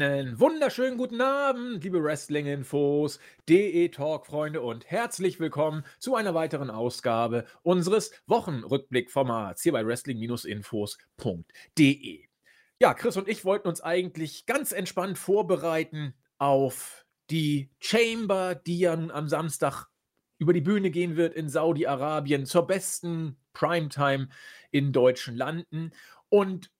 Einen wunderschönen guten Abend, liebe Wrestling-Infos, DE-Talk-Freunde und herzlich willkommen zu einer weiteren Ausgabe unseres Wochenrückblick-Formats hier bei Wrestling-Infos.de. Ja, Chris und ich wollten uns eigentlich ganz entspannt vorbereiten auf die Chamber, die ja nun am Samstag über die Bühne gehen wird in Saudi-Arabien zur besten Primetime in deutschen Landen. Und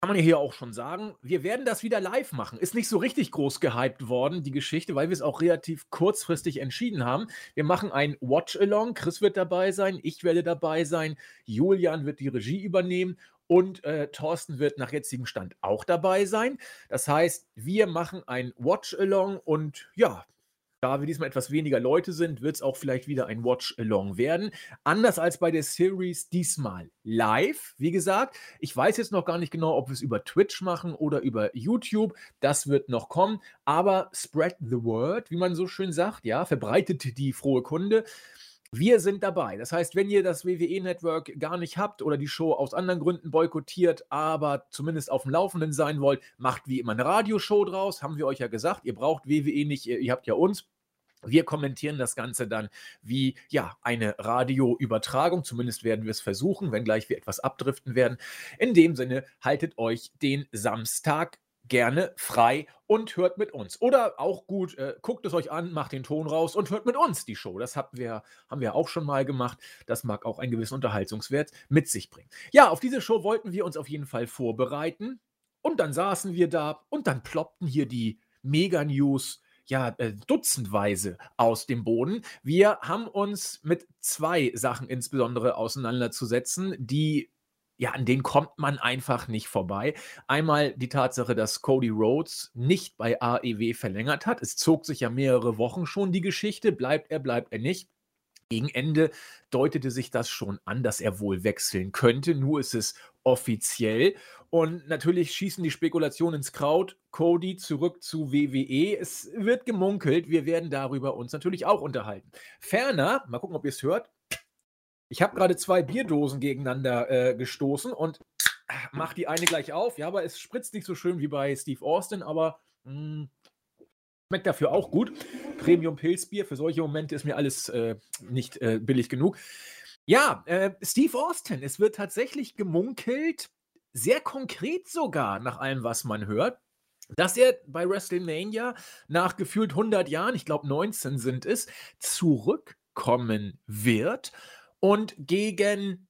kann man ja hier auch schon sagen, wir werden das wieder live machen. Ist nicht so richtig groß gehypt worden, die Geschichte, weil wir es auch relativ kurzfristig entschieden haben. Wir machen ein Watch-Along. Chris wird dabei sein, ich werde dabei sein, Julian wird die Regie übernehmen und äh, Thorsten wird nach jetzigem Stand auch dabei sein. Das heißt, wir machen ein Watch-Along und ja, da wir diesmal etwas weniger Leute sind, wird es auch vielleicht wieder ein Watch-Along werden. Anders als bei der Series diesmal live. Wie gesagt, ich weiß jetzt noch gar nicht genau, ob wir es über Twitch machen oder über YouTube. Das wird noch kommen. Aber spread the word, wie man so schön sagt, ja, verbreitet die frohe Kunde. Wir sind dabei. Das heißt, wenn ihr das WWE-Network gar nicht habt oder die Show aus anderen Gründen boykottiert, aber zumindest auf dem Laufenden sein wollt, macht wie immer eine Radioshow draus. Haben wir euch ja gesagt. Ihr braucht WWE nicht, ihr habt ja uns. Wir kommentieren das Ganze dann wie ja eine Radioübertragung. Zumindest werden wir es versuchen, wenngleich wir etwas abdriften werden. In dem Sinne, haltet euch den Samstag gerne frei und hört mit uns. Oder auch gut, äh, guckt es euch an, macht den Ton raus und hört mit uns die Show. Das haben wir, haben wir auch schon mal gemacht. Das mag auch einen gewissen Unterhaltungswert mit sich bringen. Ja, auf diese Show wollten wir uns auf jeden Fall vorbereiten. Und dann saßen wir da und dann ploppten hier die Mega-News ja, äh, dutzendweise aus dem Boden. Wir haben uns mit zwei Sachen insbesondere auseinanderzusetzen, die ja, an denen kommt man einfach nicht vorbei. Einmal die Tatsache, dass Cody Rhodes nicht bei AEW verlängert hat. Es zog sich ja mehrere Wochen schon die Geschichte. Bleibt er, bleibt er nicht. Gegen Ende deutete sich das schon an, dass er wohl wechseln könnte. Nur ist es offiziell. Und natürlich schießen die Spekulationen ins Kraut. Cody zurück zu WWE. Es wird gemunkelt. Wir werden darüber uns natürlich auch unterhalten. Ferner, mal gucken, ob ihr es hört, ich habe gerade zwei Bierdosen gegeneinander äh, gestoßen und mach die eine gleich auf. Ja, aber es spritzt nicht so schön wie bei Steve Austin, aber mh, hm, schmeckt dafür auch gut. Premium Pilzbier, für solche Momente ist mir alles äh, nicht äh, billig genug. Ja, äh, Steve Austin, es wird tatsächlich gemunkelt, sehr konkret sogar, nach allem, was man hört, dass er bei WrestleMania nach gefühlt 100 Jahren, ich glaube 19 sind es, zurückkommen wird und gegen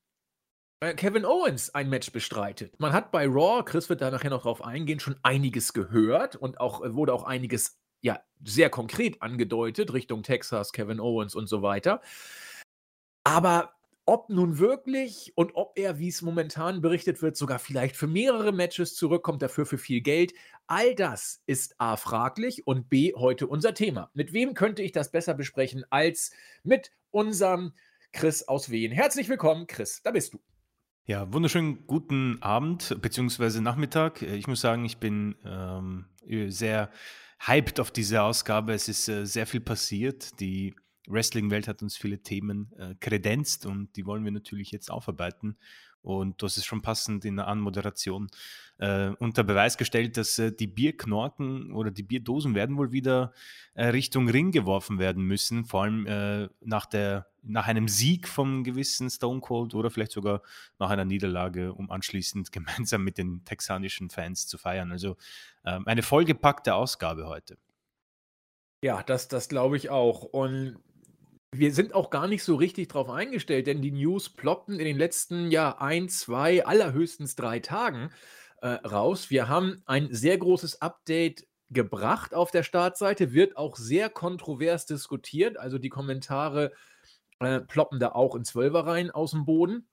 äh, Kevin Owens ein Match bestreitet. Man hat bei Raw, Chris wird da nachher noch drauf eingehen, schon einiges gehört und auch äh, wurde auch einiges ja sehr konkret angedeutet Richtung Texas, Kevin Owens und so weiter. Aber ob nun wirklich und ob er, wie es momentan berichtet wird, sogar vielleicht für mehrere Matches zurückkommt, dafür für viel Geld, all das ist A fraglich und B heute unser Thema. Mit wem könnte ich das besser besprechen als mit unserem Chris aus Wien. Herzlich willkommen, Chris, da bist du. Ja, wunderschönen guten Abend bzw. Nachmittag. Ich muss sagen, ich bin ähm, sehr hyped auf diese Ausgabe. Es ist äh, sehr viel passiert. Die Wrestling-Welt hat uns viele Themen äh, kredenzt und die wollen wir natürlich jetzt aufarbeiten. Und du hast es schon passend in der Anmoderation äh, unter Beweis gestellt, dass äh, die Bierknorken oder die Bierdosen werden wohl wieder äh, Richtung Ring geworfen werden müssen, vor allem äh, nach, der, nach einem Sieg vom gewissen Stone Cold oder vielleicht sogar nach einer Niederlage, um anschließend gemeinsam mit den texanischen Fans zu feiern. Also ähm, eine vollgepackte Ausgabe heute. Ja, das, das glaube ich auch. Und wir sind auch gar nicht so richtig drauf eingestellt, denn die News ploppten in den letzten, ja, ein, zwei, allerhöchstens drei Tagen äh, raus. Wir haben ein sehr großes Update gebracht auf der Startseite, wird auch sehr kontrovers diskutiert. Also die Kommentare äh, ploppen da auch in Zwölfer rein aus dem Boden.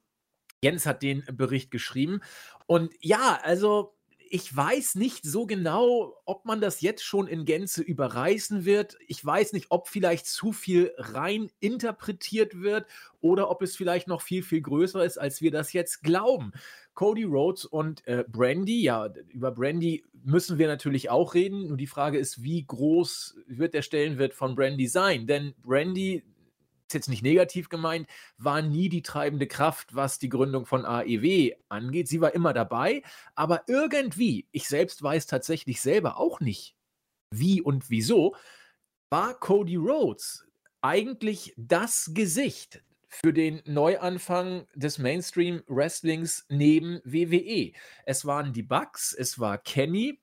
Jens hat den Bericht geschrieben. Und ja, also ich weiß nicht so genau, ob man das jetzt schon in Gänze überreißen wird. Ich weiß nicht, ob vielleicht zu viel rein interpretiert wird oder ob es vielleicht noch viel, viel größer ist, als wir das jetzt glauben. Cody Rhodes und äh, Brandy, ja, über Brandy müssen wir natürlich auch reden. Nur die Frage ist, wie groß wird der Stellenwert von Brandy sein? Denn Brandy ist jetzt nicht negativ gemeint, war nie die treibende Kraft, was die Gründung von AEW angeht. Sie war immer dabei, aber irgendwie, ich selbst weiß tatsächlich selber auch nicht, wie und wieso, war Cody Rhodes eigentlich das Gesicht für den Neuanfang des Mainstream Wrestlings neben WWE. Es waren die Bucks, es war Kenny,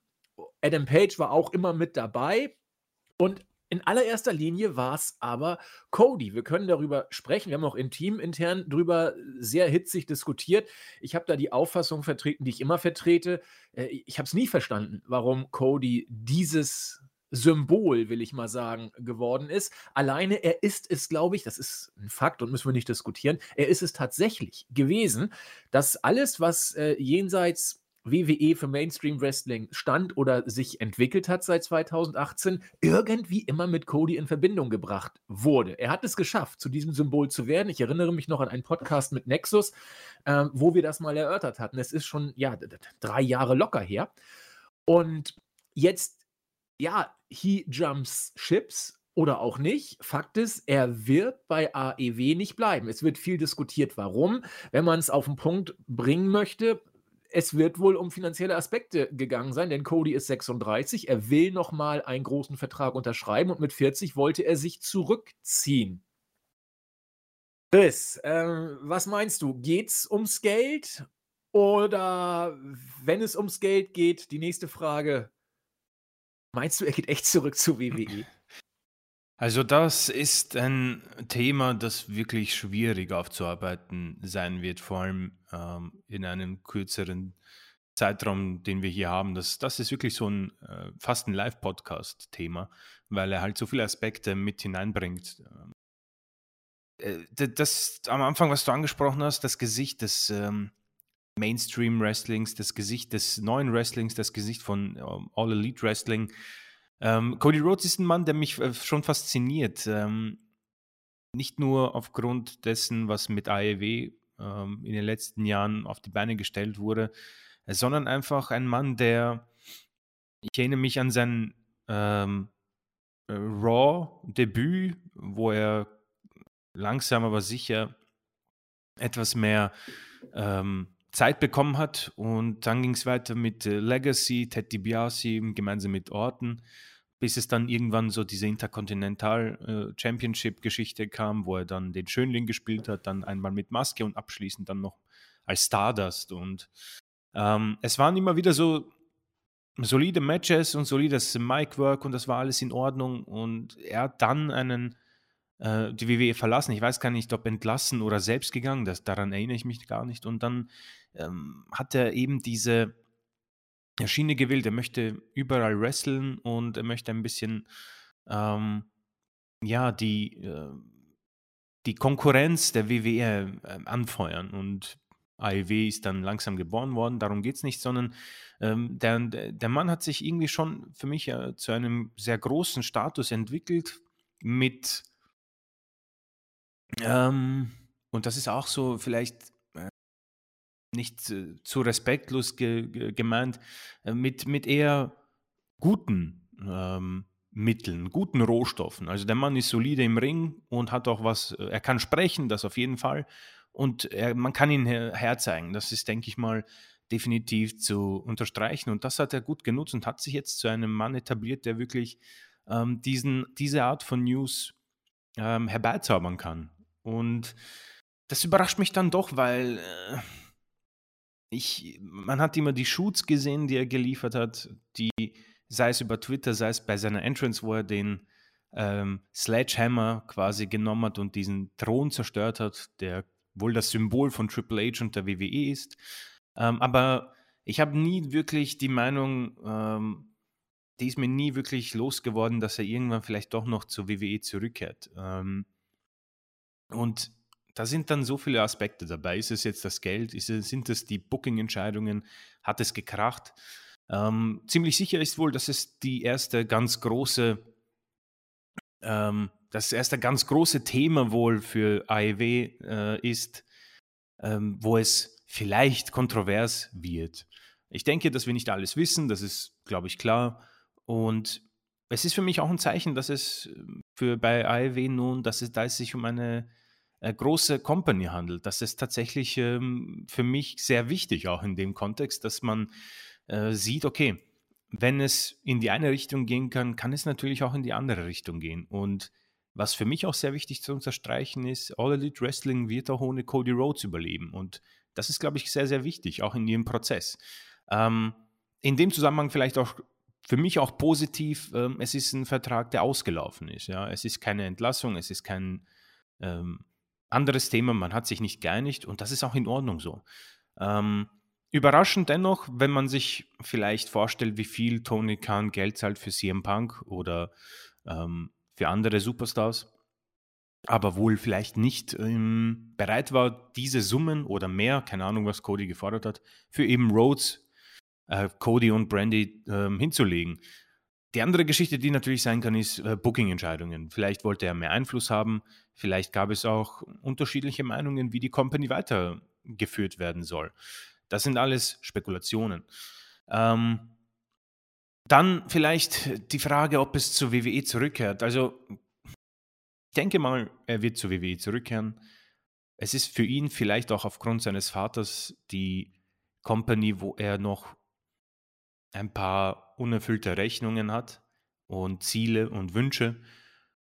Adam Page war auch immer mit dabei und in allererster Linie war es aber Cody. Wir können darüber sprechen. Wir haben auch intim intern darüber sehr hitzig diskutiert. Ich habe da die Auffassung vertreten, die ich immer vertrete. Äh, ich habe es nie verstanden, warum Cody dieses Symbol, will ich mal sagen, geworden ist. Alleine er ist es, glaube ich, das ist ein Fakt und müssen wir nicht diskutieren, er ist es tatsächlich gewesen, dass alles, was äh, jenseits WWE für Mainstream Wrestling stand oder sich entwickelt hat seit 2018, irgendwie immer mit Cody in Verbindung gebracht wurde. Er hat es geschafft, zu diesem Symbol zu werden. Ich erinnere mich noch an einen Podcast mit Nexus, äh, wo wir das mal erörtert hatten. Es ist schon, ja, drei Jahre locker her. Und jetzt, ja, he jumps ships oder auch nicht. Fakt ist, er wird bei AEW nicht bleiben. Es wird viel diskutiert, warum. Wenn man es auf den Punkt bringen möchte, es wird wohl um finanzielle Aspekte gegangen sein, denn Cody ist 36, er will nochmal einen großen Vertrag unterschreiben und mit 40 wollte er sich zurückziehen. Chris, äh, was meinst du? Geht's ums Geld? Oder wenn es ums Geld geht, die nächste Frage, meinst du, er geht echt zurück zu WWE? Also das ist ein Thema, das wirklich schwierig aufzuarbeiten sein wird, vor allem ähm, in einem kürzeren Zeitraum, den wir hier haben. Das, das ist wirklich so ein äh, fast ein Live-Podcast-Thema, weil er halt so viele Aspekte mit hineinbringt. Äh, das am Anfang, was du angesprochen hast, das Gesicht des ähm, Mainstream-Wrestlings, das Gesicht des neuen Wrestlings, das Gesicht von ähm, All Elite Wrestling, ähm, Cody Rhodes ist ein Mann, der mich äh, schon fasziniert. Ähm, nicht nur aufgrund dessen, was mit AEW ähm, in den letzten Jahren auf die Beine gestellt wurde, äh, sondern einfach ein Mann, der, ich erinnere mich an sein ähm, äh, Raw-Debüt, wo er langsam aber sicher etwas mehr ähm, Zeit bekommen hat und dann ging es weiter mit äh, Legacy, Ted DiBiase gemeinsam mit Orton bis es dann irgendwann so diese Intercontinental äh, Championship-Geschichte kam, wo er dann den Schönling gespielt hat, dann einmal mit Maske und abschließend dann noch als Stardust. Und ähm, es waren immer wieder so solide Matches und solides Mic-Work und das war alles in Ordnung. Und er hat dann einen äh, die WWE verlassen. Ich weiß gar nicht, ob entlassen oder selbst gegangen. Das, daran erinnere ich mich gar nicht. Und dann ähm, hat er eben diese Schiene gewählt. Er möchte überall wresteln und er möchte ein bisschen, ähm, ja, die, äh, die Konkurrenz der WWE äh, anfeuern. Und AEW ist dann langsam geboren worden, darum geht es nicht, sondern ähm, der, der Mann hat sich irgendwie schon für mich äh, zu einem sehr großen Status entwickelt mit, ähm, und das ist auch so vielleicht nicht zu respektlos ge, ge, gemeint, äh, mit, mit eher guten ähm, Mitteln, guten Rohstoffen. Also der Mann ist solide im Ring und hat auch was, äh, er kann sprechen, das auf jeden Fall. Und er, man kann ihn her, herzeigen. Das ist, denke ich mal, definitiv zu unterstreichen. Und das hat er gut genutzt und hat sich jetzt zu einem Mann etabliert, der wirklich ähm, diesen, diese Art von News ähm, herbeizaubern kann. Und das überrascht mich dann doch, weil äh, ich, man hat immer die Shoots gesehen, die er geliefert hat, die, sei es über Twitter, sei es bei seiner Entrance, wo er den ähm, Sledgehammer quasi genommen hat und diesen Thron zerstört hat, der wohl das Symbol von Triple H und der WWE ist. Ähm, aber ich habe nie wirklich die Meinung, ähm, die ist mir nie wirklich losgeworden, dass er irgendwann vielleicht doch noch zur WWE zurückkehrt. Ähm, und da sind dann so viele Aspekte dabei. Ist es jetzt das Geld? Es, sind es die Booking-Entscheidungen? Hat es gekracht? Ähm, ziemlich sicher ist wohl, dass es die erste ganz große, ähm, das erste ganz große Thema wohl für AEW äh, ist, ähm, wo es vielleicht kontrovers wird. Ich denke, dass wir nicht alles wissen, das ist, glaube ich, klar. Und es ist für mich auch ein Zeichen, dass es für bei AEW nun, dass es da es sich um eine äh, große Company handelt. Das ist tatsächlich ähm, für mich sehr wichtig, auch in dem Kontext, dass man äh, sieht, okay, wenn es in die eine Richtung gehen kann, kann es natürlich auch in die andere Richtung gehen. Und was für mich auch sehr wichtig zu unterstreichen ist, All Elite Wrestling wird auch ohne Cody Rhodes überleben. Und das ist, glaube ich, sehr, sehr wichtig, auch in ihrem Prozess. Ähm, in dem Zusammenhang vielleicht auch für mich auch positiv, ähm, es ist ein Vertrag, der ausgelaufen ist. Ja? Es ist keine Entlassung, es ist kein ähm, anderes Thema, man hat sich nicht geeinigt und das ist auch in Ordnung so. Ähm, überraschend dennoch, wenn man sich vielleicht vorstellt, wie viel Tony Khan Geld zahlt für CM Punk oder ähm, für andere Superstars, aber wohl vielleicht nicht ähm, bereit war, diese Summen oder mehr, keine Ahnung, was Cody gefordert hat, für eben Rhodes äh, Cody und Brandy äh, hinzulegen. Die andere Geschichte, die natürlich sein kann, ist äh, Booking-Entscheidungen. Vielleicht wollte er mehr Einfluss haben, vielleicht gab es auch unterschiedliche Meinungen, wie die Company weitergeführt werden soll. Das sind alles Spekulationen. Ähm, dann vielleicht die Frage, ob es zur WWE zurückkehrt. Also, ich denke mal, er wird zur WWE zurückkehren. Es ist für ihn vielleicht auch aufgrund seines Vaters die Company, wo er noch ein paar unerfüllte Rechnungen hat und Ziele und Wünsche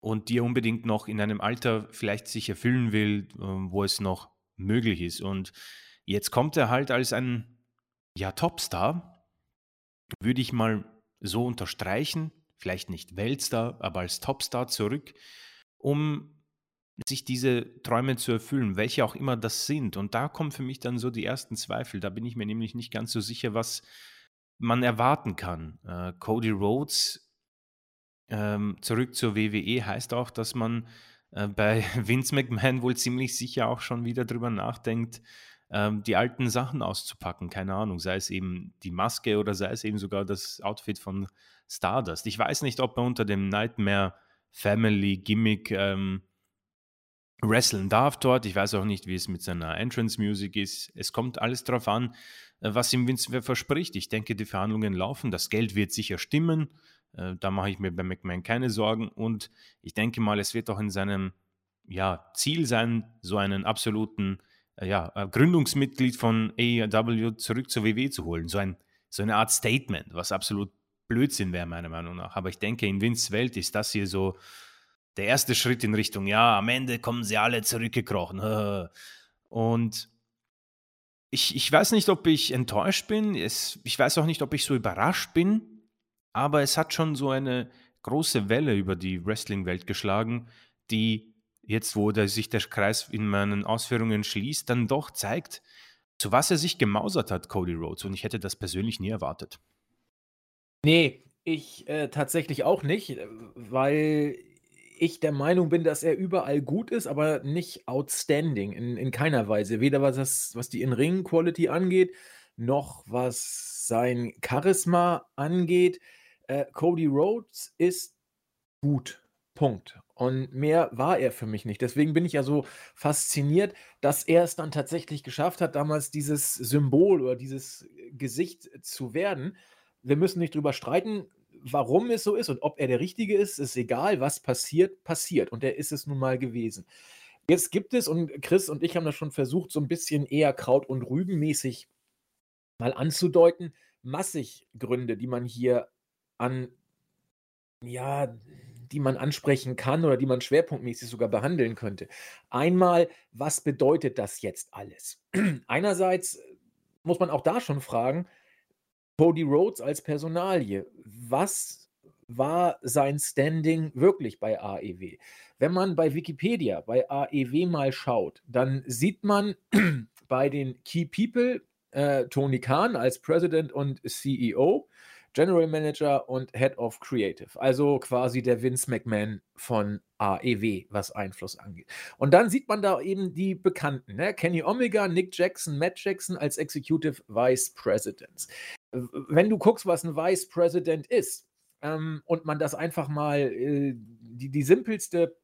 und die er unbedingt noch in einem Alter vielleicht sich erfüllen will, ähm, wo es noch möglich ist. Und jetzt kommt er halt als ein ja, Topstar, würde ich mal so unterstreichen, vielleicht nicht Weltstar, aber als Topstar zurück, um sich diese Träume zu erfüllen, welche auch immer das sind. Und da kommen für mich dann so die ersten Zweifel. Da bin ich mir nämlich nicht ganz so sicher, was man erwarten kann. Äh, Cody Rhodes ähm, zurück zur WWE heißt auch, dass man äh, bei Vince McMahon wohl ziemlich sicher auch schon wieder drüber nachdenkt, ähm, die alten Sachen auszupacken. Keine Ahnung, sei es eben die Maske oder sei es eben sogar das Outfit von Stardust. Ich weiß nicht, ob er unter dem Nightmare Family Gimmick ähm, wrestlen darf dort. Ich weiß auch nicht, wie es mit seiner Entrance Music ist. Es kommt alles darauf an, was ihm Vince verspricht. Ich denke, die Verhandlungen laufen, das Geld wird sicher stimmen. Äh, da mache ich mir bei McMahon keine Sorgen. Und ich denke mal, es wird auch in seinem ja, Ziel sein, so einen absoluten äh, ja, Gründungsmitglied von AEW zurück zur WWE zu holen. So, ein, so eine Art Statement, was absolut Blödsinn wäre, meiner Meinung nach. Aber ich denke, in Vince Welt ist das hier so der erste Schritt in Richtung, ja, am Ende kommen sie alle zurückgekrochen. Und ich, ich weiß nicht, ob ich enttäuscht bin. Es, ich weiß auch nicht, ob ich so überrascht bin. Aber es hat schon so eine große Welle über die Wrestling-Welt geschlagen, die jetzt, wo der, sich der Kreis in meinen Ausführungen schließt, dann doch zeigt, zu was er sich gemausert hat, Cody Rhodes. Und ich hätte das persönlich nie erwartet. Nee, ich äh, tatsächlich auch nicht, weil ich der Meinung bin, dass er überall gut ist, aber nicht outstanding in, in keiner Weise. Weder was, das, was die In-Ring-Quality angeht, noch was sein Charisma angeht. Äh, Cody Rhodes ist gut. Punkt. Und mehr war er für mich nicht. Deswegen bin ich ja so fasziniert, dass er es dann tatsächlich geschafft hat, damals dieses Symbol oder dieses Gesicht zu werden. Wir müssen nicht drüber streiten warum es so ist und ob er der Richtige ist, ist egal. Was passiert, passiert. Und er ist es nun mal gewesen. Jetzt gibt es, und Chris und ich haben das schon versucht, so ein bisschen eher Kraut- und Rübenmäßig mal anzudeuten, massig Gründe, die man hier an, ja, die man ansprechen kann oder die man schwerpunktmäßig sogar behandeln könnte. Einmal, was bedeutet das jetzt alles? Einerseits muss man auch da schon fragen, Cody Rhodes als Personalie. Was war sein Standing wirklich bei AEW? Wenn man bei Wikipedia, bei AEW mal schaut, dann sieht man bei den Key People äh, Tony Khan als President und CEO, General Manager und Head of Creative. Also quasi der Vince McMahon von AEW, was Einfluss angeht. Und dann sieht man da eben die Bekannten, ne? Kenny Omega, Nick Jackson, Matt Jackson als Executive Vice Presidents. Wenn du guckst, was ein Vice President ist, ähm, und man das einfach mal äh, die, die simpelste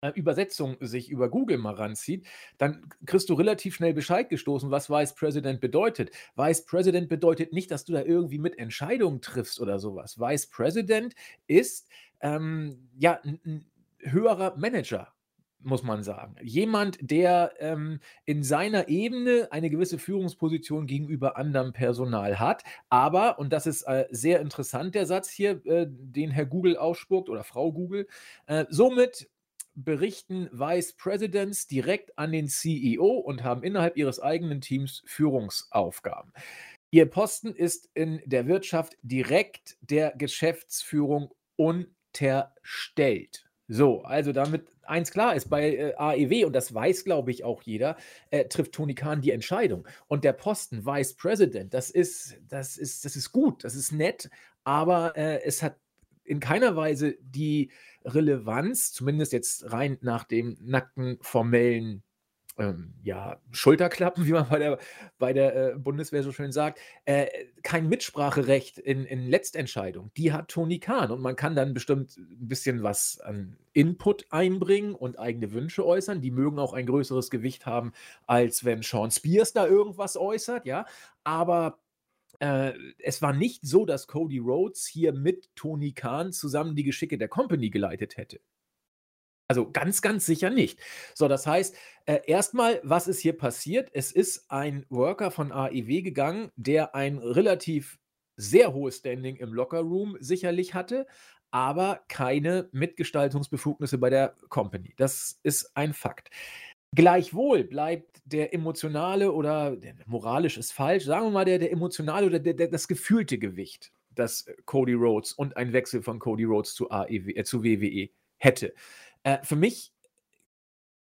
äh, Übersetzung sich über Google mal ranzieht, dann kriegst du relativ schnell Bescheid gestoßen, was Vice President bedeutet. Vice President bedeutet nicht, dass du da irgendwie mit Entscheidungen triffst oder sowas. Vice President ist ähm, ja ein, ein höherer Manager muss man sagen. Jemand, der ähm, in seiner Ebene eine gewisse Führungsposition gegenüber anderem Personal hat, aber, und das ist äh, sehr interessant, der Satz hier, äh, den Herr Google ausspuckt oder Frau Google, äh, somit berichten Vice Presidents direkt an den CEO und haben innerhalb ihres eigenen Teams Führungsaufgaben. Ihr Posten ist in der Wirtschaft direkt der Geschäftsführung unterstellt. So, also damit eins klar ist, bei äh, AEW, und das weiß, glaube ich, auch jeder, äh, trifft Tony Khan die Entscheidung. Und der Posten Vice President, das ist, das ist, das ist gut, das ist nett, aber äh, es hat in keiner Weise die Relevanz, zumindest jetzt rein nach dem nackten formellen ähm, ja, Schulterklappen, wie man bei der, bei der äh, Bundeswehr so schön sagt, äh, kein Mitspracherecht in, in Letztentscheidung. Die hat Toni Kahn und man kann dann bestimmt ein bisschen was an Input einbringen und eigene Wünsche äußern. Die mögen auch ein größeres Gewicht haben, als wenn Sean Spears da irgendwas äußert, ja. Aber äh, es war nicht so, dass Cody Rhodes hier mit Tony Khan zusammen die Geschicke der Company geleitet hätte. Also ganz, ganz sicher nicht. So, das heißt, äh, erstmal, was ist hier passiert? Es ist ein Worker von AEW gegangen, der ein relativ sehr hohes Standing im Lockerroom sicherlich hatte, aber keine Mitgestaltungsbefugnisse bei der Company. Das ist ein Fakt. Gleichwohl bleibt der emotionale oder der moralisch ist falsch, sagen wir mal, der, der emotionale oder der, der, das gefühlte Gewicht, das Cody Rhodes und ein Wechsel von Cody Rhodes zu, AEW, äh, zu WWE hätte. Äh, für mich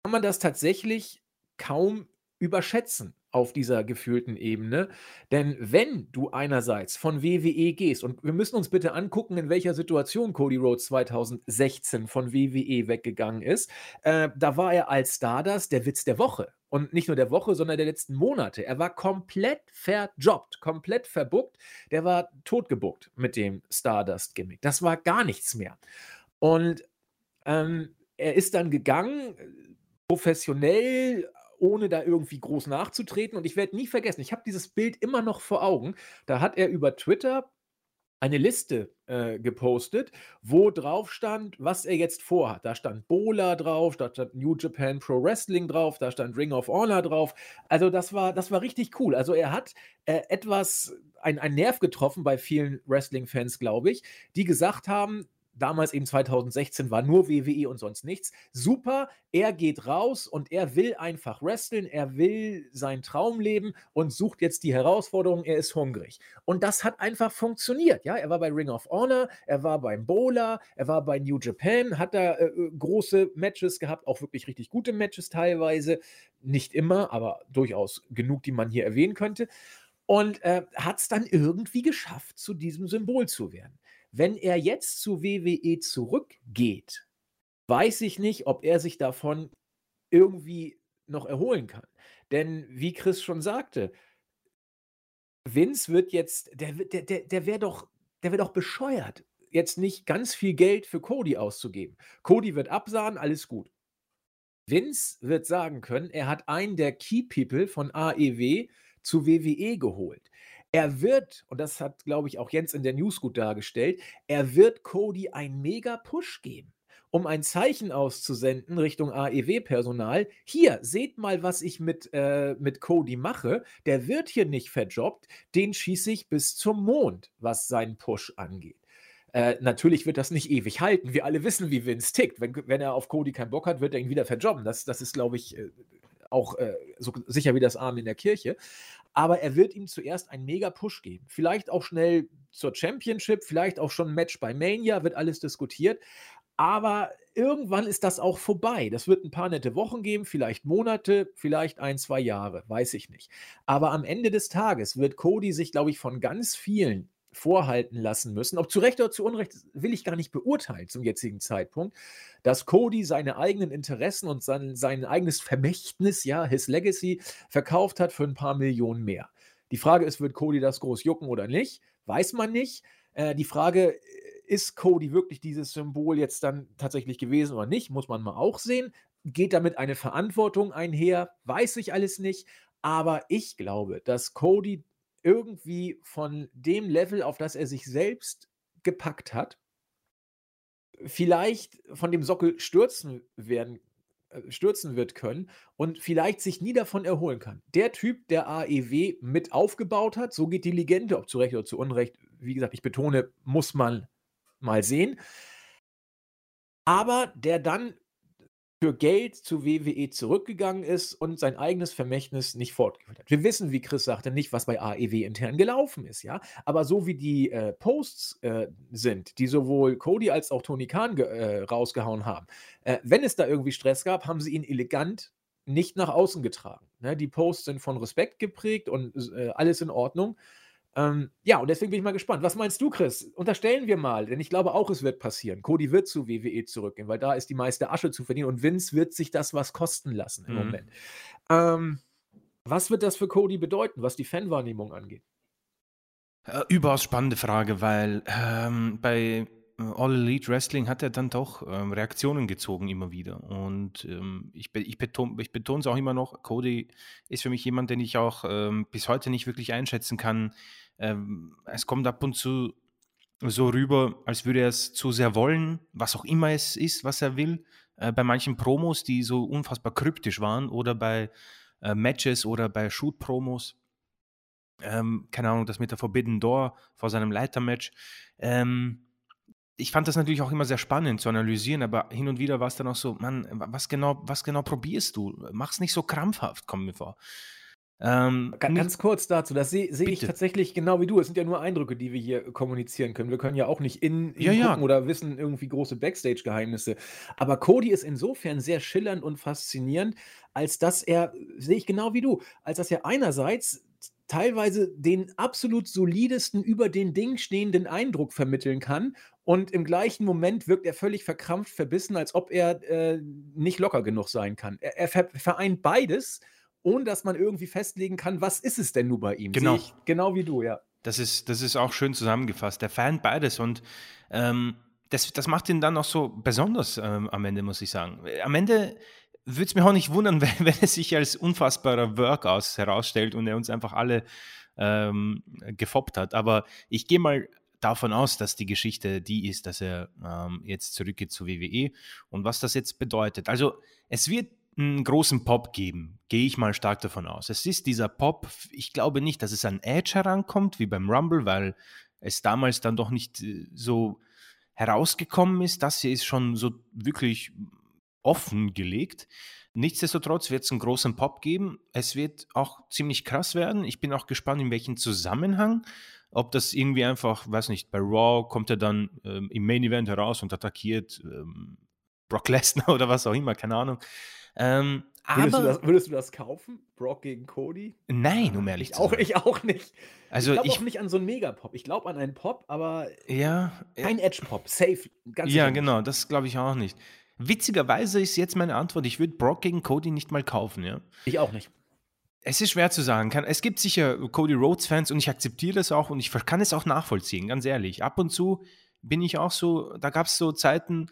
kann man das tatsächlich kaum überschätzen auf dieser gefühlten Ebene. Denn wenn du einerseits von WWE gehst, und wir müssen uns bitte angucken, in welcher Situation Cody Rhodes 2016 von WWE weggegangen ist, äh, da war er als Stardust der Witz der Woche. Und nicht nur der Woche, sondern der letzten Monate. Er war komplett verjobbt, komplett verbuckt. Der war totgebuckt mit dem Stardust-Gimmick. Das war gar nichts mehr. Und ähm, er ist dann gegangen, professionell, ohne da irgendwie groß nachzutreten. Und ich werde nie vergessen, ich habe dieses Bild immer noch vor Augen. Da hat er über Twitter eine Liste äh, gepostet, wo drauf stand, was er jetzt vorhat. Da stand Bola drauf, da stand New Japan Pro Wrestling drauf, da stand Ring of Honor drauf. Also das war, das war richtig cool. Also er hat äh, etwas, ein, ein Nerv getroffen bei vielen Wrestling-Fans, glaube ich, die gesagt haben, damals eben 2016 war nur WWE und sonst nichts. Super, er geht raus und er will einfach wresteln, er will sein Traum leben und sucht jetzt die Herausforderung, er ist hungrig. Und das hat einfach funktioniert, ja, er war bei Ring of Honor, er war beim Bowler, er war bei New Japan, hat da äh, äh, große Matches gehabt, auch wirklich richtig gute Matches teilweise, nicht immer, aber durchaus genug, die man hier erwähnen könnte. Und äh, hat es dann irgendwie geschafft, zu diesem Symbol zu werden. Wenn er jetzt zu WWE zurückgeht, weiß ich nicht, ob er sich davon irgendwie noch erholen kann. Denn wie Chris schon sagte, Vince wird jetzt, der, der, der, der wäre doch, der wäre doch bescheuert, jetzt nicht ganz viel Geld für Cody auszugeben. Cody wird absahen, alles gut. Vince wird sagen können, er hat einen der Key People von AEW zu WWE geholt. Er wird, und das hat, glaube ich, auch Jens in der News gut dargestellt, er wird Cody einen mega Push geben, um ein Zeichen auszusenden Richtung AEW-Personal. Hier, seht mal, was ich mit, äh, mit Cody mache. Der wird hier nicht verjobbt, den schieße ich bis zum Mond, was seinen Push angeht. Äh, natürlich wird das nicht ewig halten. Wir alle wissen, wie Vince tickt. Wenn, wenn er auf Cody keinen Bock hat, wird er ihn wieder verjobben. Das, das ist, glaube ich, äh, auch äh, so sicher wie das Arm in der Kirche. Aber er wird ihm zuerst einen mega Push geben. Vielleicht auch schnell zur Championship, vielleicht auch schon ein Match bei Mania, wird alles diskutiert. Aber irgendwann ist das auch vorbei. Das wird ein paar nette Wochen geben, vielleicht Monate, vielleicht ein, zwei Jahre, weiß ich nicht. Aber am Ende des Tages wird Cody sich, glaube ich, von ganz vielen vorhalten lassen müssen, ob zu Recht oder zu Unrecht, will ich gar nicht beurteilen zum jetzigen Zeitpunkt, dass Cody seine eigenen Interessen und sein, sein eigenes Vermächtnis, ja, his Legacy, verkauft hat für ein paar Millionen mehr. Die Frage ist, wird Cody das groß jucken oder nicht? Weiß man nicht. Äh, die Frage ist Cody wirklich dieses Symbol jetzt dann tatsächlich gewesen oder nicht, muss man mal auch sehen. Geht damit eine Verantwortung einher, weiß ich alles nicht. Aber ich glaube, dass Cody irgendwie von dem Level, auf das er sich selbst gepackt hat, vielleicht von dem Sockel stürzen werden äh, stürzen wird können und vielleicht sich nie davon erholen kann. Der Typ, der AEW mit aufgebaut hat, so geht die Legende, ob zu Recht oder zu Unrecht, wie gesagt, ich betone, muss man mal sehen. Aber der dann für Geld zu WWE zurückgegangen ist und sein eigenes Vermächtnis nicht fortgeführt hat. Wir wissen, wie Chris sagte, nicht, was bei AEW intern gelaufen ist, ja. Aber so wie die äh, Posts äh, sind, die sowohl Cody als auch Tony Khan äh, rausgehauen haben, äh, wenn es da irgendwie Stress gab, haben sie ihn elegant nicht nach außen getragen. Ne? Die Posts sind von Respekt geprägt und äh, alles in Ordnung. Ähm, ja, und deswegen bin ich mal gespannt. Was meinst du, Chris? Unterstellen wir mal, denn ich glaube auch, es wird passieren. Cody wird zu WWE zurückgehen, weil da ist die meiste Asche zu verdienen und Vince wird sich das was kosten lassen im mhm. Moment. Ähm, was wird das für Cody bedeuten, was die Fanwahrnehmung angeht? Äh, überaus spannende Frage, weil ähm, bei All Elite Wrestling hat er dann doch ähm, Reaktionen gezogen immer wieder. Und ähm, ich, beton, ich betone es auch immer noch, Cody ist für mich jemand, den ich auch ähm, bis heute nicht wirklich einschätzen kann, ähm, es kommt ab und zu so rüber, als würde er es zu sehr wollen, was auch immer es ist, was er will. Äh, bei manchen Promos, die so unfassbar kryptisch waren, oder bei äh, Matches oder bei Shoot-Promos. Ähm, keine Ahnung, das mit der Forbidden Door vor seinem Leitermatch. Ähm, ich fand das natürlich auch immer sehr spannend zu analysieren, aber hin und wieder war es dann auch so, Mann, was genau, was genau probierst du? Mach's nicht so krampfhaft, kommt mir vor. Ähm, ganz, ganz kurz dazu, das sehe seh ich tatsächlich genau wie du. Es sind ja nur Eindrücke, die wir hier kommunizieren können. Wir können ja auch nicht in, in ja, ja. oder wissen irgendwie große Backstage-Geheimnisse. Aber Cody ist insofern sehr schillernd und faszinierend, als dass er, sehe ich genau wie du, als dass er einerseits teilweise den absolut solidesten, über den Ding stehenden Eindruck vermitteln kann und im gleichen Moment wirkt er völlig verkrampft, verbissen, als ob er äh, nicht locker genug sein kann. Er, er vereint beides ohne dass man irgendwie festlegen kann, was ist es denn nur bei ihm. Genau. genau wie du, ja. Das ist, das ist auch schön zusammengefasst. Der Fan beides und ähm, das, das macht ihn dann auch so besonders ähm, am Ende, muss ich sagen. Am Ende würde es mich auch nicht wundern, wenn, wenn es sich als unfassbarer Workout herausstellt und er uns einfach alle ähm, gefoppt hat. Aber ich gehe mal davon aus, dass die Geschichte die ist, dass er ähm, jetzt zurückgeht zu WWE und was das jetzt bedeutet. Also es wird einen großen Pop geben, gehe ich mal stark davon aus. Es ist dieser Pop, ich glaube nicht, dass es an Edge herankommt wie beim Rumble, weil es damals dann doch nicht äh, so herausgekommen ist. Das hier ist schon so wirklich offen gelegt. Nichtsdestotrotz wird es einen großen Pop geben. Es wird auch ziemlich krass werden. Ich bin auch gespannt, in welchem Zusammenhang. Ob das irgendwie einfach, weiß nicht, bei Raw kommt er dann ähm, im Main Event heraus und attackiert ähm, Brock Lesnar oder was auch immer, keine Ahnung. Ähm, würdest, aber, du das, würdest, du das, kaufen? Brock gegen Cody? Nein, um ehrlich ich zu sein. Auch, ich auch nicht. Also ich glaube auch nicht an so einen Megapop. Ich glaube an einen Pop, aber ja, kein Edge-Pop. Safe. ja, genau, das glaube ich auch nicht. Witzigerweise ist jetzt meine Antwort, ich würde Brock gegen Cody nicht mal kaufen, ja. Ich auch nicht. Es ist schwer zu sagen. es gibt sicher Cody Rhodes-Fans und ich akzeptiere das auch und ich kann es auch nachvollziehen, ganz ehrlich. Ab und zu bin ich auch so, da gab es so Zeiten,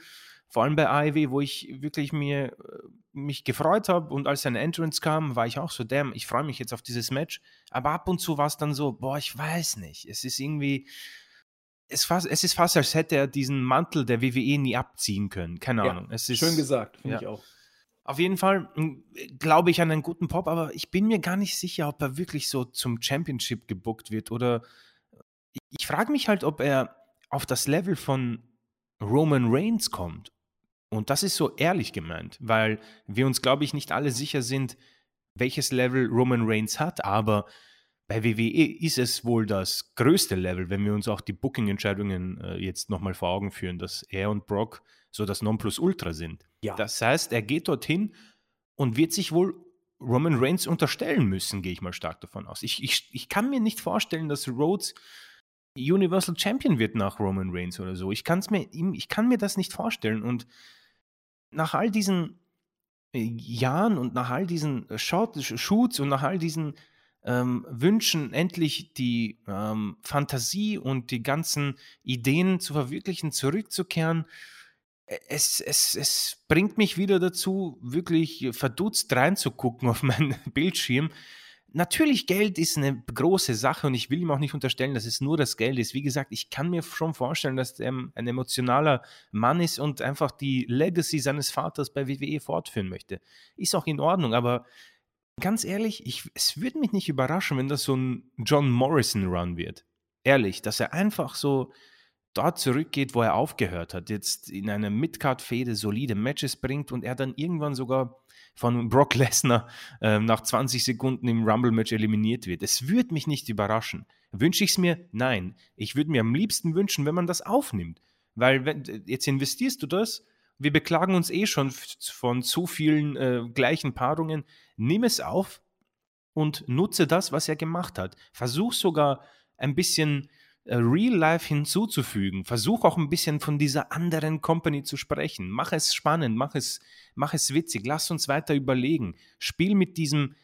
vor allem bei AEW, wo ich wirklich mir, äh, mich gefreut habe und als ein Entrance kam, war ich auch so, damn, ich freue mich jetzt auf dieses Match. Aber ab und zu war es dann so, boah, ich weiß nicht. Es ist irgendwie, es, fast, es ist fast, als hätte er diesen Mantel der WWE nie abziehen können. Keine Ahnung. es ist, schön gesagt, finde ja. ich auch. Auf jeden Fall hm, glaube ich an einen guten Pop, aber ich bin mir gar nicht sicher, ob er wirklich so zum Championship gebuckt wird oder ich frage mich halt, ob er auf das Level von Roman Reigns kommt und das ist so ehrlich gemeint, weil wir uns, glaube ich, nicht alle sicher sind, welches Level Roman Reigns hat, aber bei WWE ist es wohl das größte Level, wenn wir uns auch die Booking-Entscheidungen äh, jetzt nochmal vor Augen führen, dass er und Brock so das Nonplusultra sind. Ja. Das heißt, er geht dorthin und wird sich wohl Roman Reigns unterstellen müssen, gehe ich mal stark davon aus. Ich, ich, ich kann mir nicht vorstellen, dass Rhodes Universal Champion wird nach Roman Reigns oder so. Ich, kann's mir, ich kann mir das nicht vorstellen und nach all diesen äh, Jahren und nach all diesen äh, Shot, Shoots und nach all diesen ähm, wünschen, endlich die ähm, Fantasie und die ganzen Ideen zu verwirklichen, zurückzukehren. Es, es, es bringt mich wieder dazu, wirklich verdutzt reinzugucken auf meinen Bildschirm. Natürlich, Geld ist eine große Sache und ich will ihm auch nicht unterstellen, dass es nur das Geld ist. Wie gesagt, ich kann mir schon vorstellen, dass er ein emotionaler Mann ist und einfach die Legacy seines Vaters bei WWE fortführen möchte. Ist auch in Ordnung, aber ganz ehrlich, ich, es würde mich nicht überraschen, wenn das so ein John Morrison-Run wird. Ehrlich, dass er einfach so dort zurückgeht, wo er aufgehört hat, jetzt in einer Midcard-Fehde solide Matches bringt und er dann irgendwann sogar von Brock Lesnar äh, nach 20 Sekunden im Rumble-Match eliminiert wird. Es würde mich nicht überraschen. Wünsche ich es mir? Nein. Ich würde mir am liebsten wünschen, wenn man das aufnimmt. Weil wenn, jetzt investierst du das, wir beklagen uns eh schon von zu vielen äh, gleichen Paarungen. Nimm es auf und nutze das, was er gemacht hat. Versuch sogar ein bisschen äh, Real Life hinzuzufügen. Versuch auch ein bisschen von dieser anderen Company zu sprechen. Mach es spannend, mach es, mach es witzig. Lass uns weiter überlegen. Spiel mit diesem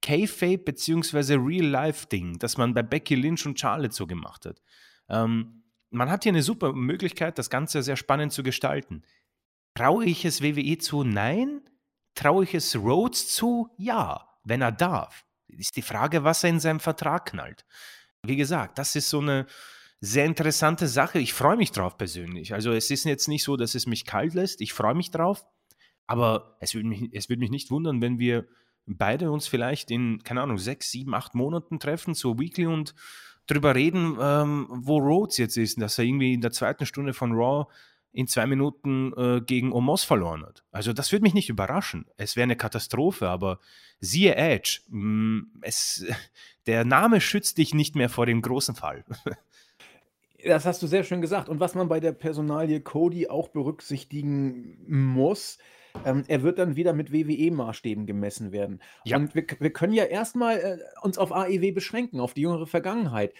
K-Fape bzw. Real Life Ding, das man bei Becky Lynch und Charlotte so gemacht hat. Ähm, man hat hier eine super Möglichkeit, das Ganze sehr spannend zu gestalten. Traue ich es WWE zu? Nein. Traue ich es Rhodes zu? Ja, wenn er darf. Ist die Frage, was er in seinem Vertrag knallt wie gesagt, das ist so eine sehr interessante Sache. Ich freue mich drauf persönlich. Also es ist jetzt nicht so, dass es mich kalt lässt. Ich freue mich drauf. Aber es würde mich, es würde mich nicht wundern, wenn wir beide uns vielleicht in, keine Ahnung, sechs, sieben, acht Monaten treffen, so weekly und drüber reden, ähm, wo Rhodes jetzt ist, dass er irgendwie in der zweiten Stunde von Raw in zwei Minuten äh, gegen Omos verloren hat. Also das würde mich nicht überraschen. Es wäre eine Katastrophe, aber siehe Edge, mh, mm, es, der Name schützt dich nicht mehr vor dem großen Fall. Das hast du sehr schön gesagt. Und was man bei der Personalie Cody auch berücksichtigen muss, ähm, er wird dann wieder mit WWE-Maßstäben gemessen werden. Ja. Und wir, wir können ja erstmal äh, uns auf AEW beschränken, auf die jüngere Vergangenheit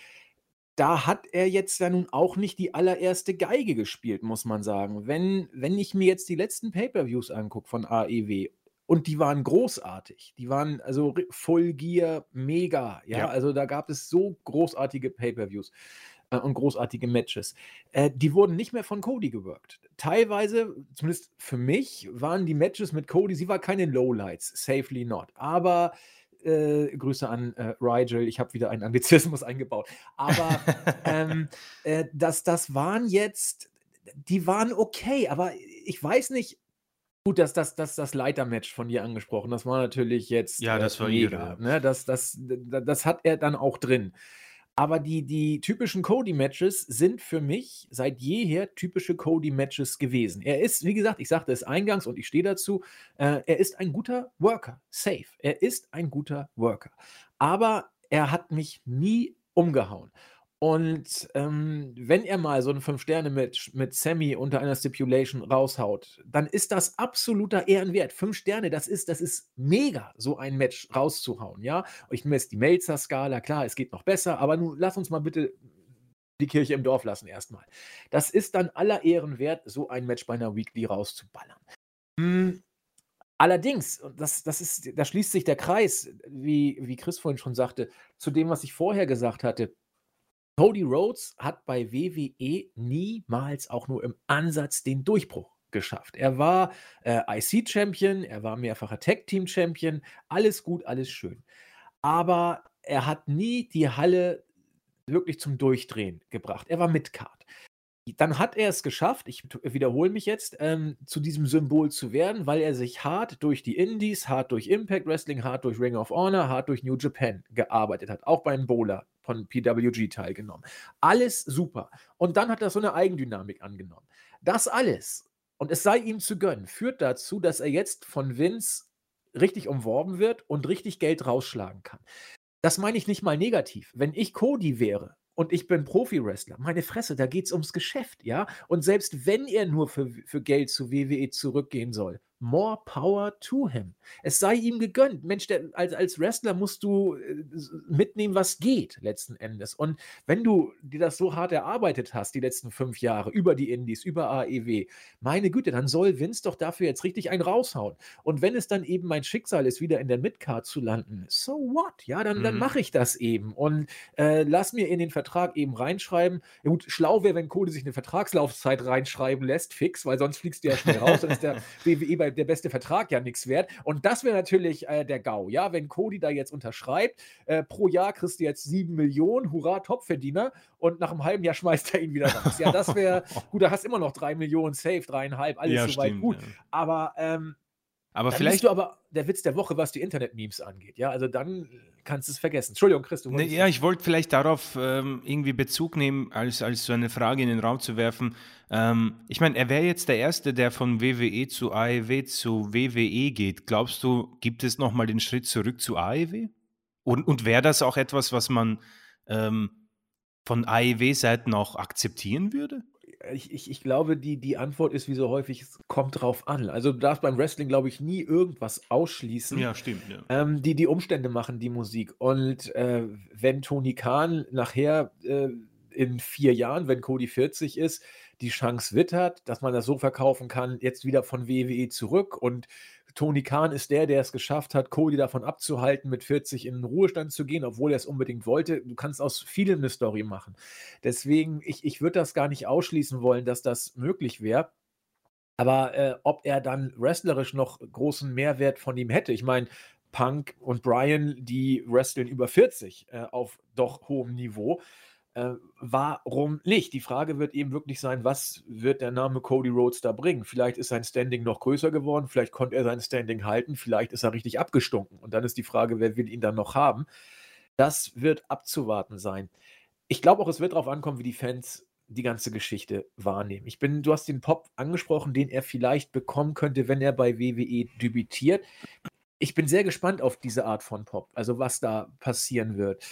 da hat er jetzt ja nun auch nicht die allererste Geige gespielt, muss man sagen. Wenn, wenn ich mir jetzt die letzten Pay-per-Views angucke von AEW und die waren großartig. Die waren also Full Gear mega. Ja, ja. also da gab es so großartige Pay-per-Views äh, und großartige Matches. Äh, die wurden nicht mehr von Cody gewirkt. Teilweise, zumindest für mich, waren die Matches mit Cody, sie war keine Lowlights, safely not. Aber äh, Grüße an äh, Rigel, ich habe wieder einen Anglizismus eingebaut. Aber ähm, äh, das, das waren jetzt, die waren okay, aber ich weiß nicht, Gut, dass das, das, das Leitermatch von dir angesprochen, das war natürlich jetzt ja, das äh, war mega. Ne? Das, das, das hat er dann auch drin. Aber die, die typischen Cody-Matches sind für mich seit jeher typische Cody-Matches gewesen. Er ist, wie gesagt, ich sagte es eingangs und ich stehe dazu, äh, er ist ein guter Worker. Safe. Er ist ein guter Worker. Aber er hat mich nie umgehauen. Und ähm, wenn er mal so ein Fünf-Sterne-Match mit Sammy unter einer Stipulation raushaut, dann ist das absoluter Ehrenwert. Fünf Sterne, das ist, das ist mega, so ein Match rauszuhauen, ja. Ich jetzt die Melzer-Skala, klar, es geht noch besser, aber nun lass uns mal bitte die Kirche im Dorf lassen erstmal. Das ist dann aller Ehren wert, so ein Match bei einer Weekly rauszuballern. Hm. Allerdings, das, das ist, da schließt sich der Kreis, wie, wie Chris vorhin schon sagte, zu dem, was ich vorher gesagt hatte Cody Rhodes hat bei WWE niemals auch nur im Ansatz den Durchbruch geschafft. Er war äh, IC-Champion, er war mehrfacher Tag-Team-Champion, alles gut, alles schön. Aber er hat nie die Halle wirklich zum Durchdrehen gebracht. Er war Midcard. Dann hat er es geschafft, ich wiederhole mich jetzt, ähm, zu diesem Symbol zu werden, weil er sich hart durch die Indies, hart durch Impact Wrestling, hart durch Ring of Honor, hart durch New Japan gearbeitet hat, auch beim Bowler von PWG teilgenommen. Alles super. Und dann hat er so eine Eigendynamik angenommen. Das alles, und es sei ihm zu gönnen, führt dazu, dass er jetzt von Vince richtig umworben wird und richtig Geld rausschlagen kann. Das meine ich nicht mal negativ. Wenn ich Cody wäre und ich bin Profi-Wrestler. Meine Fresse, da geht es ums Geschäft, ja. Und selbst wenn er nur für, für Geld zu WWE zurückgehen soll, more power to him. Es sei ihm gegönnt. Mensch, der, als, als Wrestler musst du äh, mitnehmen, was geht, letzten Endes. Und wenn du dir das so hart erarbeitet hast, die letzten fünf Jahre, über die Indies, über AEW, meine Güte, dann soll Vince doch dafür jetzt richtig einen raushauen. Und wenn es dann eben mein Schicksal ist, wieder in der Midcard zu landen, so what? Ja, dann, mhm. dann mache ich das eben. Und äh, lass mir in den Vertrag eben reinschreiben. Ja, gut, schlau wäre, wenn Cody sich eine Vertragslaufzeit reinschreiben lässt, fix, weil sonst fliegst du ja schnell raus, dann ist der WWE bei der beste Vertrag ja nichts wert. Und das wäre natürlich äh, der GAU. Ja, wenn Cody da jetzt unterschreibt, äh, pro Jahr kriegst du jetzt sieben Millionen, hurra, Topverdiener. Und nach einem halben Jahr schmeißt er ihn wieder raus. Ja, das wäre, gut, da hast du immer noch drei Millionen safe, dreieinhalb, alles ja, soweit gut. Ja. Aber ähm, aber dann vielleicht. du aber der Witz der Woche, was die Internet-Memes angeht. Ja, also dann kannst du es vergessen. Entschuldigung, Chris, du ne, Ja, ich wollte vielleicht darauf ähm, irgendwie Bezug nehmen, als, als so eine Frage in den Raum zu werfen. Ähm, ich meine, er wäre jetzt der Erste, der von WWE zu AEW zu WWE geht. Glaubst du, gibt es nochmal den Schritt zurück zu AEW? Und, und wäre das auch etwas, was man ähm, von AEW-Seiten auch akzeptieren würde? Ich, ich, ich glaube, die, die Antwort ist wie so häufig, es kommt drauf an. Also du darfst beim Wrestling, glaube ich, nie irgendwas ausschließen. Ja, stimmt. Ja. Ähm, die, die Umstände machen die Musik. Und äh, wenn Tony Khan nachher äh, in vier Jahren, wenn Cody 40 ist, die Chance wittert, dass man das so verkaufen kann, jetzt wieder von WWE zurück und Tony Khan ist der, der es geschafft hat, Cody davon abzuhalten, mit 40 in den Ruhestand zu gehen, obwohl er es unbedingt wollte. Du kannst aus vielem eine Story machen. Deswegen, ich, ich würde das gar nicht ausschließen wollen, dass das möglich wäre. Aber äh, ob er dann wrestlerisch noch großen Mehrwert von ihm hätte, ich meine, Punk und Brian, die wresteln über 40 äh, auf doch hohem Niveau. Äh, warum nicht? Die Frage wird eben wirklich sein, was wird der Name Cody Rhodes da bringen? Vielleicht ist sein Standing noch größer geworden, vielleicht konnte er sein Standing halten, vielleicht ist er richtig abgestunken. Und dann ist die Frage, wer will ihn dann noch haben? Das wird abzuwarten sein. Ich glaube auch, es wird darauf ankommen, wie die Fans die ganze Geschichte wahrnehmen. Ich bin, du hast den Pop angesprochen, den er vielleicht bekommen könnte, wenn er bei WWE debütiert. Ich bin sehr gespannt auf diese Art von Pop, also was da passieren wird.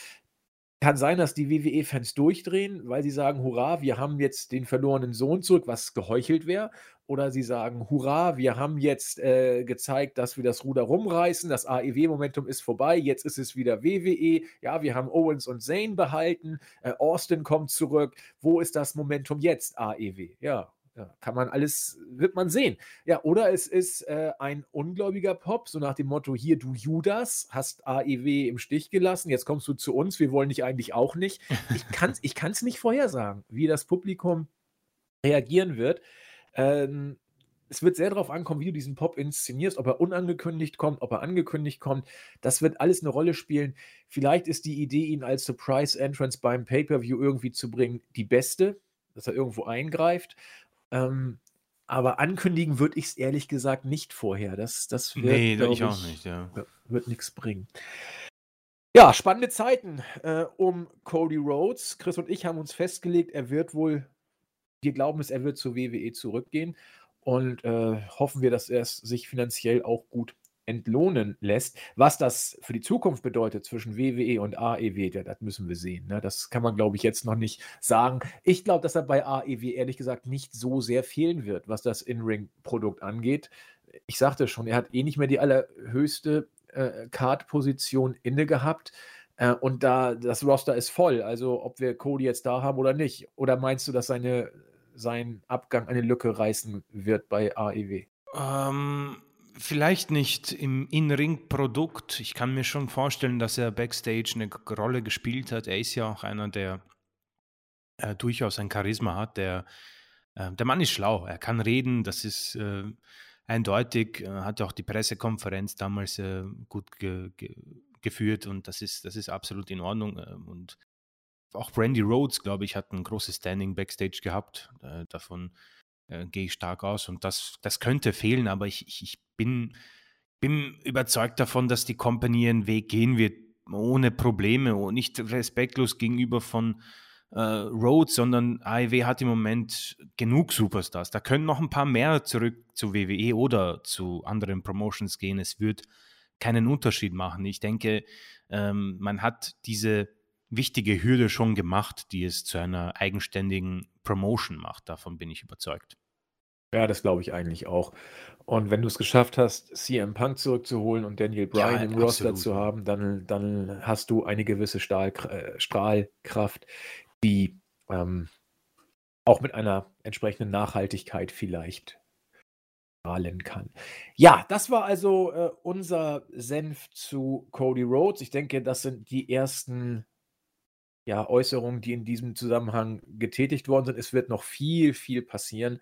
Kann sein, dass die WWE-Fans durchdrehen, weil sie sagen, hurra, wir haben jetzt den verlorenen Sohn zurück, was geheuchelt wäre. Oder sie sagen, hurra, wir haben jetzt äh, gezeigt, dass wir das Ruder rumreißen, das AEW-Momentum ist vorbei, jetzt ist es wieder WWE. Ja, wir haben Owens und Zane behalten, äh, Austin kommt zurück. Wo ist das Momentum jetzt, AEW? Ja, ja, kann man alles, wird man sehen. Ja, oder es ist äh, ein ungläubiger Pop, so nach dem Motto: Hier, du Judas, hast AEW im Stich gelassen, jetzt kommst du zu uns, wir wollen dich eigentlich auch nicht. Ich kann es ich kann's nicht vorhersagen, wie das Publikum reagieren wird. Ähm, es wird sehr darauf ankommen, wie du diesen Pop inszenierst, ob er unangekündigt kommt, ob er angekündigt kommt. Das wird alles eine Rolle spielen. Vielleicht ist die Idee, ihn als Surprise Entrance beim Pay-Per-View irgendwie zu bringen, die beste, dass er irgendwo eingreift. Ähm, aber ankündigen würde ich es ehrlich gesagt nicht vorher. Das, das wird, nee, ich, ich auch nicht, ja. Wird nichts bringen. Ja, spannende Zeiten äh, um Cody Rhodes. Chris und ich haben uns festgelegt, er wird wohl, wir glauben es, er wird zur WWE zurückgehen und äh, hoffen wir, dass er es sich finanziell auch gut entlohnen lässt. Was das für die Zukunft bedeutet zwischen WWE und AEW, ja, das müssen wir sehen. Ne? Das kann man, glaube ich, jetzt noch nicht sagen. Ich glaube, dass er bei AEW ehrlich gesagt nicht so sehr fehlen wird, was das In-Ring-Produkt angeht. Ich sagte schon, er hat eh nicht mehr die allerhöchste äh, Card-Position inne gehabt. Äh, und da das Roster ist voll. Also ob wir Cody jetzt da haben oder nicht. Oder meinst du, dass seine, sein Abgang eine Lücke reißen wird bei AEW? Ähm, vielleicht nicht im In-Ring-Produkt. Ich kann mir schon vorstellen, dass er backstage eine Rolle gespielt hat. Er ist ja auch einer, der äh, durchaus ein Charisma hat. Der, äh, der Mann ist schlau. Er kann reden. Das ist äh, eindeutig. Hat auch die Pressekonferenz damals äh, gut ge ge geführt und das ist, das ist absolut in Ordnung. Ähm, und auch Brandy Rhodes, glaube ich, hat ein großes Standing backstage gehabt. Äh, davon äh, gehe ich stark aus. Und das, das könnte fehlen, aber ich, ich, ich bin, bin überzeugt davon, dass die Company einen Weg gehen wird, ohne Probleme und nicht respektlos gegenüber von äh, Rhodes, sondern AEW hat im Moment genug Superstars. Da können noch ein paar mehr zurück zu WWE oder zu anderen Promotions gehen. Es wird keinen Unterschied machen. Ich denke, ähm, man hat diese wichtige Hürde schon gemacht, die es zu einer eigenständigen Promotion macht. Davon bin ich überzeugt. Ja, das glaube ich eigentlich auch. Und wenn du es geschafft hast, CM Punk zurückzuholen und Daniel Bryan Ja, im Roster absolut. zu haben, dann, dann hast du eine gewisse Stahlkr äh, Strahlkraft, die ähm, auch mit einer entsprechenden Nachhaltigkeit vielleicht strahlen kann. Ja, das war also äh, unser Senf zu Cody Rhodes. Ich denke, das sind die ersten ja, Äußerungen, die in diesem Zusammenhang getätigt worden sind. Es wird noch viel, viel passieren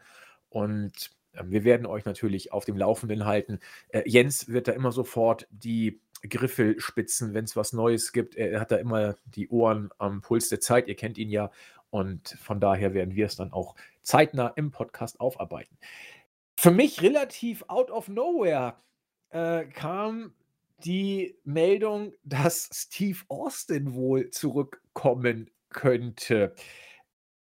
und äh, wir werden euch natürlich auf dem Laufenden halten. Äh, Jens wird da immer sofort die Griffel spitzen, wenn es was Neues gibt. Er hat da immer die Ohren am Puls der Zeit. Ihr kennt ihn ja. Und von daher werden wir es dann auch zeitnah im Podcast aufarbeiten. Für mich relativ out of nowhere äh, kam die Meldung, dass Steve Austin wohl zurückkommen könnte.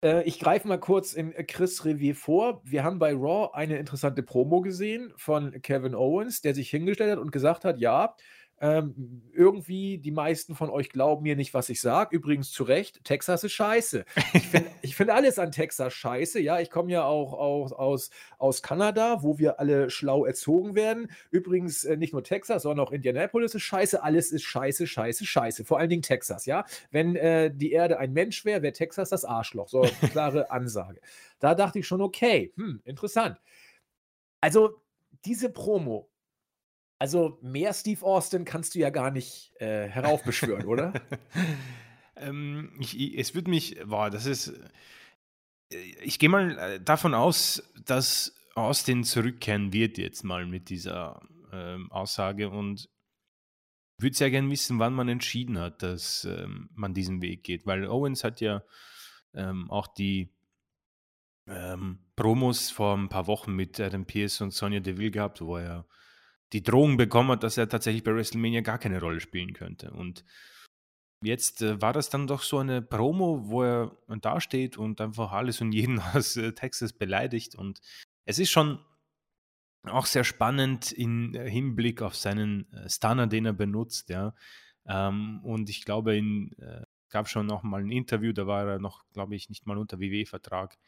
Äh, ich greife mal kurz in Chris Revier vor. Wir haben bei Raw eine interessante Promo gesehen von Kevin Owens, der sich hingestellt hat und gesagt hat, ja, ähm, irgendwie die meisten von euch glauben mir nicht, was ich sage. Übrigens zu Recht, Texas ist scheiße. Ich finde find alles an Texas scheiße. Ja, ich komme ja auch, auch aus, aus Kanada, wo wir alle schlau erzogen werden. Übrigens äh, nicht nur Texas, sondern auch Indianapolis ist scheiße. Alles ist scheiße, scheiße, scheiße. Vor allen Dingen Texas, ja. Wenn äh, die Erde ein Mensch wäre, wäre Texas das Arschloch. So, klare Ansage. Da dachte ich schon, okay, hm, interessant. Also, diese Promo, also mehr Steve Austin kannst du ja gar nicht äh, heraufbeschwören, oder? ähm, ich, ich, es würde mich, boah, das ist, äh, ich gehe mal äh, davon aus, dass Austin zurückkehren wird jetzt mal mit dieser ähm, Aussage und würde sehr gerne wissen, wann man entschieden hat, dass ähm, man diesen Weg geht, weil Owens hat ja ähm, auch die ähm, Promos vor ein paar Wochen mit Adam Pierce und Sonja Deville gehabt, wo er die Drohung bekommen hat, dass er tatsächlich bei WrestleMania gar keine Rolle spielen könnte. Und jetzt äh, war das dann doch so eine Promo, wo er dasteht und einfach alles und jeden aus äh, Texas beleidigt. Und es ist schon auch sehr spannend im Hinblick auf seinen äh, Stunner, den er benutzt. Ja. Ähm, und ich glaube, es äh, gab schon noch mal ein Interview, da war er noch, glaube ich, nicht mal unter WW-Vertrag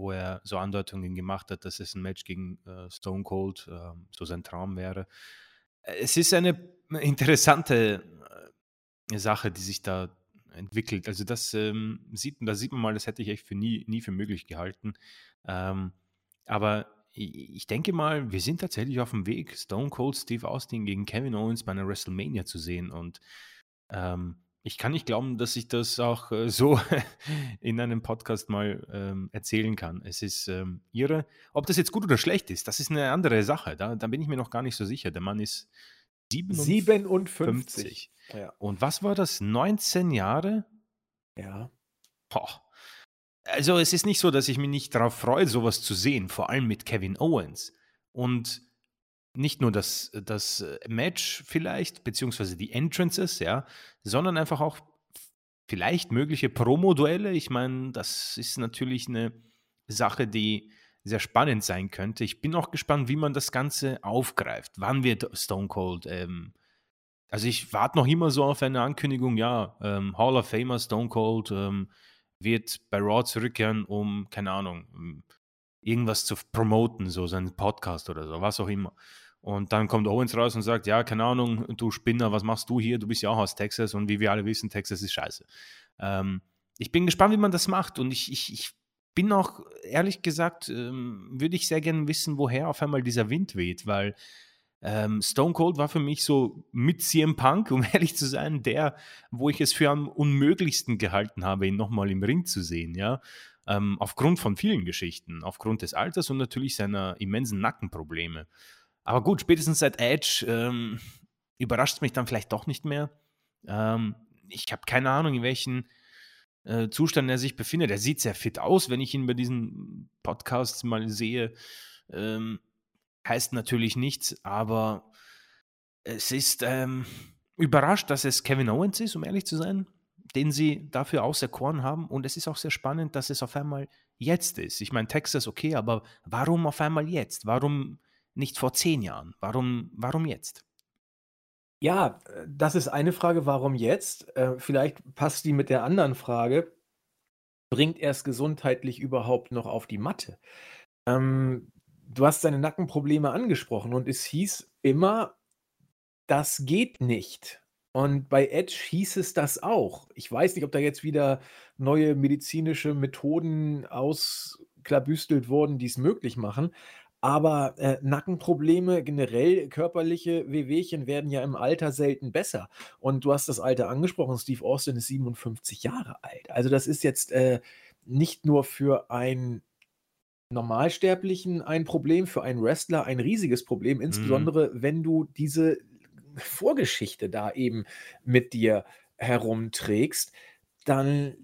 wo er so Andeutungen gemacht hat, dass es ein Match gegen äh, Stone Cold äh, so sein Traum wäre. Es ist eine interessante äh, Sache, die sich da entwickelt. Also das ähm, sieht, da sieht man mal, das hätte ich echt für nie, nie für möglich gehalten. Ähm, aber ich, denke mal, wir sind tatsächlich auf dem Weg, Stone Cold Steve Austin gegen Kevin Owens bei einer WrestleMania zu sehen. Und ähm, ich kann nicht glauben, dass ich das auch äh, so in einem Podcast mal ähm, erzählen kann. Es ist ähm, irre. Ob das jetzt gut oder schlecht ist, das ist eine andere Sache. Da, da bin ich mir noch gar nicht so sicher. Der Mann ist 57. 57. Ja. Und was war das? 19 Jahre? Ja. Boah. Also es ist nicht so, dass ich mich nicht darauf freue, sowas zu sehen, vor allem mit Kevin Owens. Und nicht nur das, das Match vielleicht, beziehungsweise die Entrances, ja, sondern einfach auch vielleicht mögliche Promo-Duelle. Ich meine, das ist natürlich eine Sache, die sehr spannend sein könnte. Ich bin auch gespannt, wie man das Ganze aufgreift. Wann wird Stone Cold? Ähm, also ich warte noch immer so auf eine Ankündigung, ja, ähm, Hall of Famer Stone Cold ähm, wird bei Raw zurückkehren, um, keine Ahnung, irgendwas zu promoten, so seinen Podcast oder so, was auch immer. Und dann kommt Owens raus und sagt, ja, keine Ahnung, du Spinner, was machst du hier? Du bist ja auch aus Texas und wie wir alle wissen, Texas ist scheiße. Ähm, ich bin gespannt, wie man das macht und ich, ich, ich bin auch, ehrlich gesagt, ähm, würde ich sehr gerne wissen, woher auf einmal dieser Wind weht, weil ähm, Stone Cold war für mich so mit CM Punk, um ehrlich zu sein, der, wo ich es für am unmöglichsten gehalten habe, ihn nochmal im Ring zu sehen, ja. Ähm, aufgrund von vielen Geschichten, aufgrund des Alters und natürlich seiner immensen Nackenprobleme. Aber gut, spätestens seit Edge ähm, überrascht es mich dann vielleicht doch nicht mehr. Ähm, ich habe keine Ahnung, in welchem äh, Zustand er sich befindet. Er sieht sehr fit aus, wenn ich ihn bei diesen Podcasts mal sehe. Ähm, heißt natürlich nichts, aber es ist ähm, überrascht, dass es Kevin Owens ist, um ehrlich zu sein den sie dafür auserkoren haben. Und es ist auch sehr spannend, dass es auf einmal jetzt ist. Ich meine, Texas okay, aber warum auf einmal jetzt? Warum nicht vor zehn Jahren? Warum, warum jetzt? Ja, das ist eine Frage, warum jetzt? Äh, vielleicht passt die mit der anderen Frage. Bringt er es gesundheitlich überhaupt noch auf die Matte? Ähm, du hast seine Nackenprobleme angesprochen und es hieß immer, das geht nicht. Und bei Edge hieß es das auch. Ich weiß nicht, ob da jetzt wieder neue medizinische Methoden ausklabüstelt wurden, die es möglich machen. Aber äh, Nackenprobleme, generell körperliche Wehwehchen werden ja im Alter selten besser. Und du hast das Alter angesprochen, Steve Austin ist 57 Jahre alt. Also das ist jetzt äh, nicht nur für einen Normalsterblichen ein Problem, für einen Wrestler ein riesiges Problem, Mhm. insbesondere wenn du diese Vorgeschichte da eben mit dir herumträgst, dann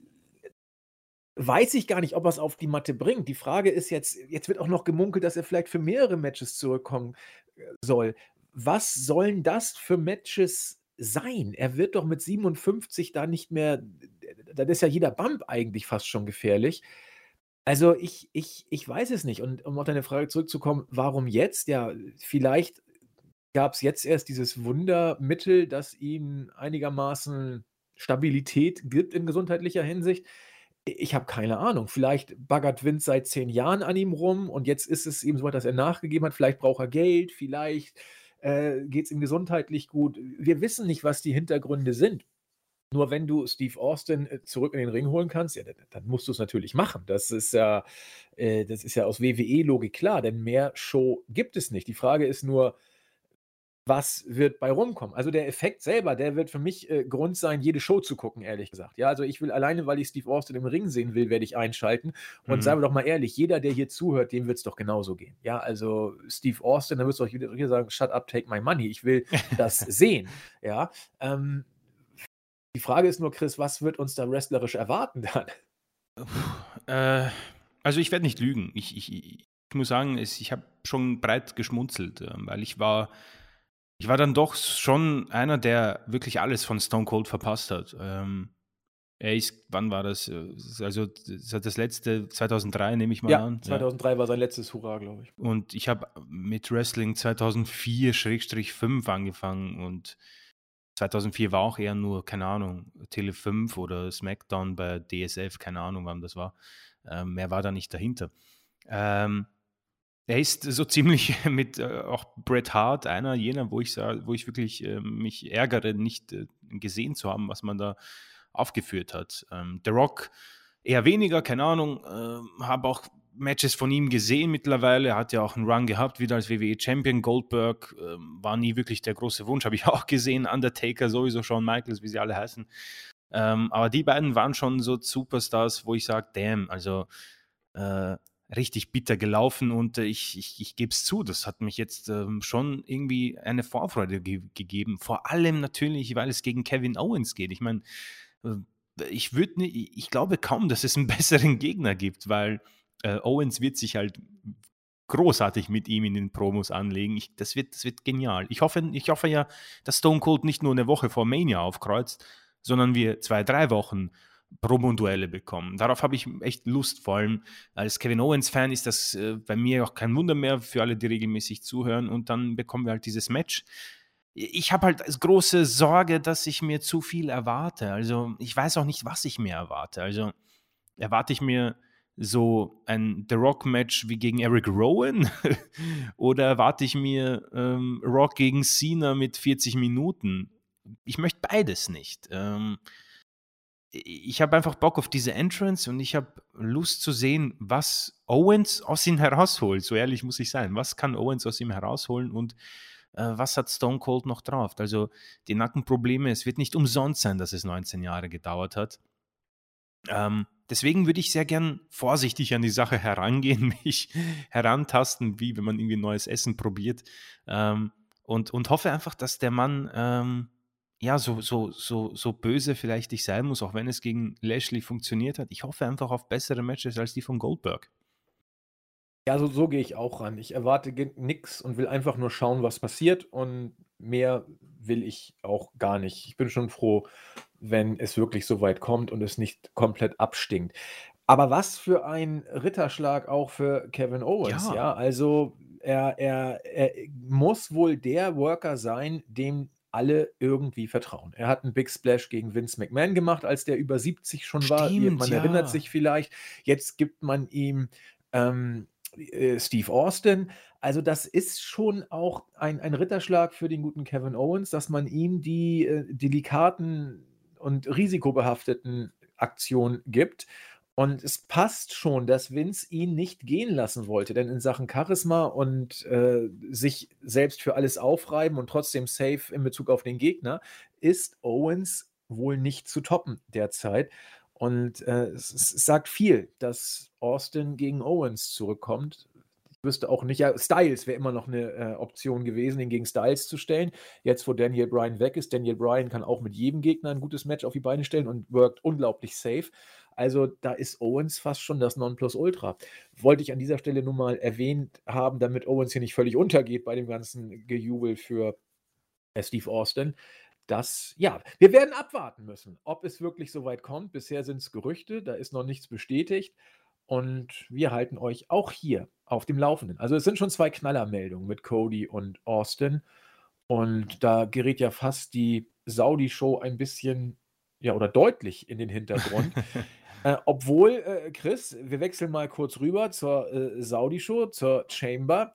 weiß ich gar nicht, ob er's auf die Matte bringt. Die Frage ist jetzt jetzt wird auch noch gemunkelt, dass er vielleicht für mehrere Matches zurückkommen, äh, soll. Was sollen das für Matches sein? Er wird doch mit 57 da nicht mehr dann ist ja jeder Bump eigentlich fast schon gefährlich. Also, ich ich ich weiß es nicht. Und um auf deine Frage zurückzukommen, warum jetzt? Ja, vielleicht gab's jetzt erst dieses Wundermittel, das ihm einigermaßen Stabilität gibt in gesundheitlicher Hinsicht. Ich habe keine Ahnung. Vielleicht baggert Vince seit 10 Jahren an ihm rum und jetzt ist es ihm so dass er nachgegeben hat. Vielleicht braucht er Geld, vielleicht, äh, geht's ihm gesundheitlich gut. Wir wissen nicht, was die Hintergründe sind. Nur wenn du Steve Austin, äh, zurück in den Ring holen kannst, ja, da dann musst du's natürlich machen. Das ist ja äh, das ist ja aus WWE-Logik klar, denn mehr Show gibt es nicht. Die Frage ist nur, was wird bei rumkommen? Also, der Effekt selber, der wird für mich, äh, Grund sein, jede Show zu gucken, ehrlich gesagt. Ja, also, ich will alleine, weil ich Steve Austin im Ring sehen will, werde ich einschalten. Und seien Mhm. wir doch mal ehrlich, jeder, der hier zuhört, dem wird's doch genauso gehen. Ja, also, Steve Austin, da wirst du auch wieder sagen: „Shut up, take my money.“ Ich will das sehen, ja? Ähm, die Frage ist nur, Chris, was wird uns da wrestlerisch erwarten dann? Äh, also, ich werde nicht lügen. Ich ich ich muss sagen, es ich habe schon breit geschmunzelt, ähm, weil ich war ich war dann doch schon einer, der wirklich alles von Stone Cold verpasst hat. Ähm, er ist wann war das? Äh, also, das das letzte 2003 nehme ich mal Ja, an, ja. 2003 war sein letztes Hurra, glaube ich. Und ich habe mit Wrestling 2004/5 angefangen und 2004 war auch eher nur, keine Ahnung, Tele 5 oder SmackDown bei DSF, keine Ahnung, wann das war. Ähm, mehr war da nicht dahinter. Ähm, er ist so ziemlich mit, äh, auch Bret Hart einer jener, wo ich sa wo ich wirklich, äh, mich ärgere, nicht, äh, gesehen zu haben, was man da aufgeführt hat. Ähm, The Rock eher weniger, keine Ahnung, ähm, habe auch Matches von ihm gesehen mittlerweile. Er hat ja auch einen Run gehabt, wieder als WWE-Champion. Goldberg, ähm, war nie wirklich der große Wunsch, habe ich auch gesehen. Undertaker sowieso, Shawn Michaels, wie sie alle heißen. Ähm, aber die beiden waren schon so Superstars, wo ich sage: „Damn“, also, äh, richtig bitter gelaufen und, äh, ich ich ich gebe es zu, das hat mich jetzt, ähm, schon irgendwie eine Vorfreude ge gegeben. Vor allem natürlich, weil es gegen Kevin Owens geht. Ich meine, äh, ich würde ni ich glaube kaum, dass es einen besseren Gegner gibt, weil, äh, Owens wird sich halt großartig mit ihm in den Promos anlegen. Ich das wird das wird genial. Ich hoffe ich hoffe ja, dass Stone Cold nicht nur eine Woche vor Mania aufkreuzt, sondern wir 2, 3 Wochen Promo-Duelle bekommen. Darauf habe ich echt Lust. Vor allem als Kevin Owens-Fan ist das, äh, bei mir auch kein Wunder mehr für alle, die regelmäßig zuhören. Und dann bekommen wir halt dieses Match. ich habe halt große Sorge, dass ich mir zu viel erwarte. Also, ich weiß auch nicht, was ich mir erwarte. Also, erwarte ich mir so ein The Rock-Match wie gegen Eric Rowan oder erwarte ich mir, ähm, Rock gegen Cena mit 40 Minuten? Ich möchte beides nicht. Ähm, ich habe einfach Bock auf diese Entrance und ich habe Lust zu sehen, was Owens aus ihm herausholt. So ehrlich muss ich sein. Was kann Owens aus ihm herausholen und, äh, was hat Stone Cold noch drauf? Also, die Nackenprobleme es wird nicht umsonst sein, dass es 19 Jahre gedauert hat. Ähm, deswegen würde ich sehr gern vorsichtig an die Sache herangehen, mich herantasten, wie wenn man irgendwie neues Essen probiert, ähm, und und hoffe einfach, dass der Mann, ähm, ja, so so so so böse vielleicht ich sein muss, auch wenn es gegen Lashley funktioniert hat. Ich hoffe einfach auf bessere Matches als die von Goldberg. Ja, so so gehe ich auch ran. Ich erwarte nix und will einfach nur schauen, was passiert und mehr will ich auch gar nicht. Ich bin schon froh, wenn es wirklich so weit kommt und es nicht komplett abstinkt. Aber was für ein Ritterschlag auch für Kevin Owens, Ja. ja? Also, er er er muss wohl der Worker sein, dem alle irgendwie vertrauen. Er hat 'n Big Splash gegen Vince McMahon gemacht, als der über 70 schon war. Stimmt, man erinnert ja. sich vielleicht. Jetzt gibt man ihm, ähm, äh, Steve Austin. Also das ist schon auch ein, ein Ritterschlag für den guten Kevin Owens, dass man ihm die äh, delikaten und risikobehafteten Aktionen gibt. Und es passt schon, dass Vince ihn nicht gehen lassen wollte, denn in Sachen Charisma und äh, sich selbst für alles aufreiben und trotzdem safe in Bezug auf den Gegner ist Owens wohl nicht zu toppen derzeit. Und äh, es, es, sagt viel, dass Austin gegen Owens zurückkommt. Ich wüsste auch nicht, ja, Styles wäre immer noch eine äh, Option gewesen, ihn gegen Styles zu stellen. Jetzt, wo Daniel Bryan weg ist, Daniel Bryan kann auch mit jedem Gegner ein gutes Match auf die Beine stellen und wirkt unglaublich safe. Also da ist Owens fast schon das Nonplusultra. Wollte ich an dieser Stelle nun mal erwähnt haben, damit Owens hier nicht völlig untergeht bei dem ganzen Gejubel für äh, Steve Austin das, ja, wir werden abwarten müssen, ob es wirklich so weit kommt. Bisher sind es Gerüchte, da ist noch nichts bestätigt. Und wir halten euch auch hier auf dem Laufenden. Also es sind schon zwei Knallermeldungen mit Cody und Austin. Und da gerät ja fast die Saudi-Show ein bisschen, ja, oder deutlich in den Hintergrund. Äh, obwohl, äh, Chris, wir wechseln mal kurz rüber zur äh, Saudi-Show, zur Chamber.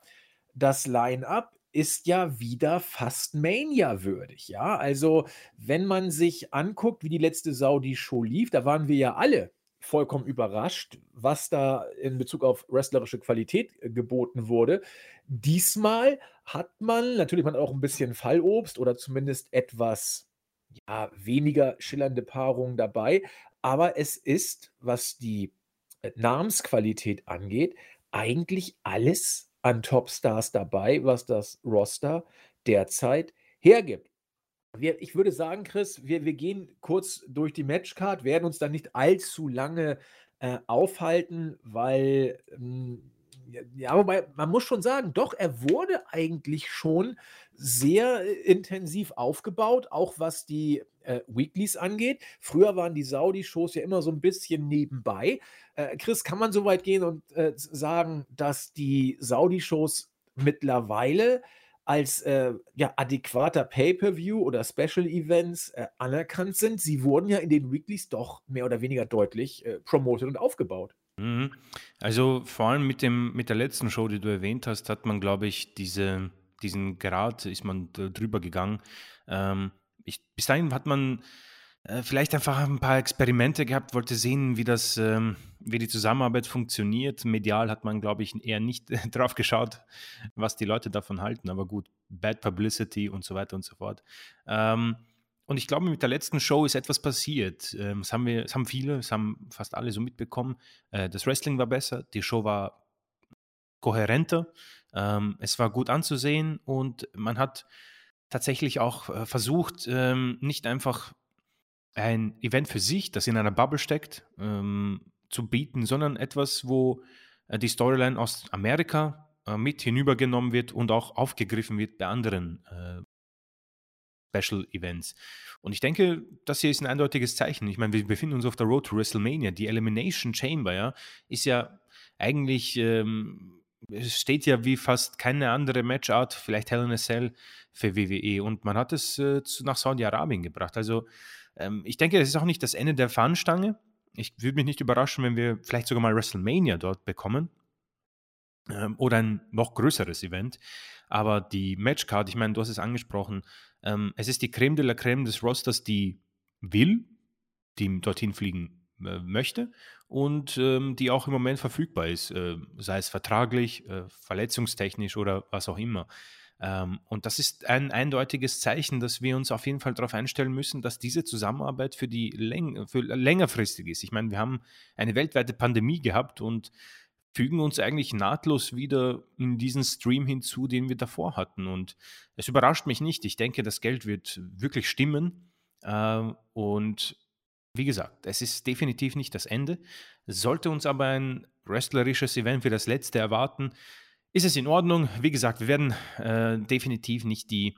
Das Line-up ist ja wieder fast Mania-würdig, ja. Also, wenn man sich anguckt, wie die letzte Saudi-Show lief, da waren wir ja alle vollkommen überrascht, was da in Bezug auf wrestlerische Qualität äh, geboten wurde. Diesmal hat man natürlich man auch ein bisschen Fallobst oder zumindest etwas ja, weniger schillernde Paarungen dabei, aber es ist, was die äh, Namensqualität angeht, eigentlich alles an Topstars dabei, was das Roster derzeit hergibt. Wir, ich würde sagen, Chris, wir, wir gehen kurz durch die Matchcard, werden uns dann nicht allzu lange äh, aufhalten, weil ähm, ja, wobei man muss schon sagen, doch, er wurde eigentlich schon sehr äh, intensiv aufgebaut, auch was die äh, Weeklies angeht. Früher waren die Saudi-Shows ja immer so ein bisschen nebenbei. Äh, Chris, kann man so weit gehen und äh, sagen, dass die Saudi-Shows mittlerweile als äh, ja, adäquater Pay-per-View oder Special Events äh, anerkannt sind? Sie wurden ja in den Weeklies doch mehr oder weniger deutlich promoted und aufgebaut. Mhm. Also vor allem mit, dem, mit der letzten Show, die du erwähnt hast, hat man, glaube ich, diese, diesen Grad, ist man drüber gegangen. Ähm, ich, bis dahin hat man äh, vielleicht einfach ein paar Experimente gehabt, wollte sehen, wie das, ähm, wie die Zusammenarbeit funktioniert. Medial hat man, glaube ich, eher nicht drauf geschaut, was die Leute davon halten. Aber gut, Bad Publicity und so weiter und so fort. Ähm, und ich glaube, mit der letzten Show ist etwas passiert. Ähm, das, haben wir, das haben viele, das haben fast alle so mitbekommen. Äh, das Wrestling war besser, die Show war kohärenter, ähm, es war gut anzusehen und man hat tatsächlich auch äh, versucht, ähm, nicht einfach ein Event für sich, das in einer Bubble steckt, zu bieten, sondern etwas, wo äh, die Storyline aus Amerika mit hinübergenommen wird und auch aufgegriffen wird bei anderen Special Events. Und ich denke, das hier ist ein eindeutiges Zeichen. Ich meine, wir befinden uns auf der Road to WrestleMania. Die Elimination Chamber, ja, ist ja eigentlich, ähm, steht ja wie fast keine andere Matchart, vielleicht Hell in a Cell für WWE. Und man hat es äh, nach Saudi-Arabien gebracht. Also ähm, ich denke, das ist auch nicht das Ende der Fahnenstange. Ich würde mich nicht überraschen, wenn wir vielleicht sogar mal WrestleMania dort bekommen. Ähm, oder ein noch größeres Event. Aber die Matchcard, ich meine, du hast es angesprochen, ähm, es ist die Creme de la Creme des Rosters, die will, die dorthin fliegen möchte und ähm, die auch im Moment verfügbar ist, äh, sei es vertraglich, äh, verletzungstechnisch oder was auch immer. Ähm, und das ist ein eindeutiges Zeichen, dass wir uns auf jeden Fall darauf einstellen müssen, dass diese Zusammenarbeit für die Läng für längerfristig ist. Ich meine, wir haben eine weltweite Pandemie gehabt und fügen uns eigentlich nahtlos wieder in diesen Stream hinzu, den wir davor hatten. Und es überrascht mich nicht. Ich denke, das Geld wird wirklich stimmen. Äh, und wie gesagt, es ist definitiv nicht das Ende. Sollte uns aber ein wrestlerisches Event wie das letzte erwarten, ist es in Ordnung. Wie gesagt, wir werden äh, definitiv nicht die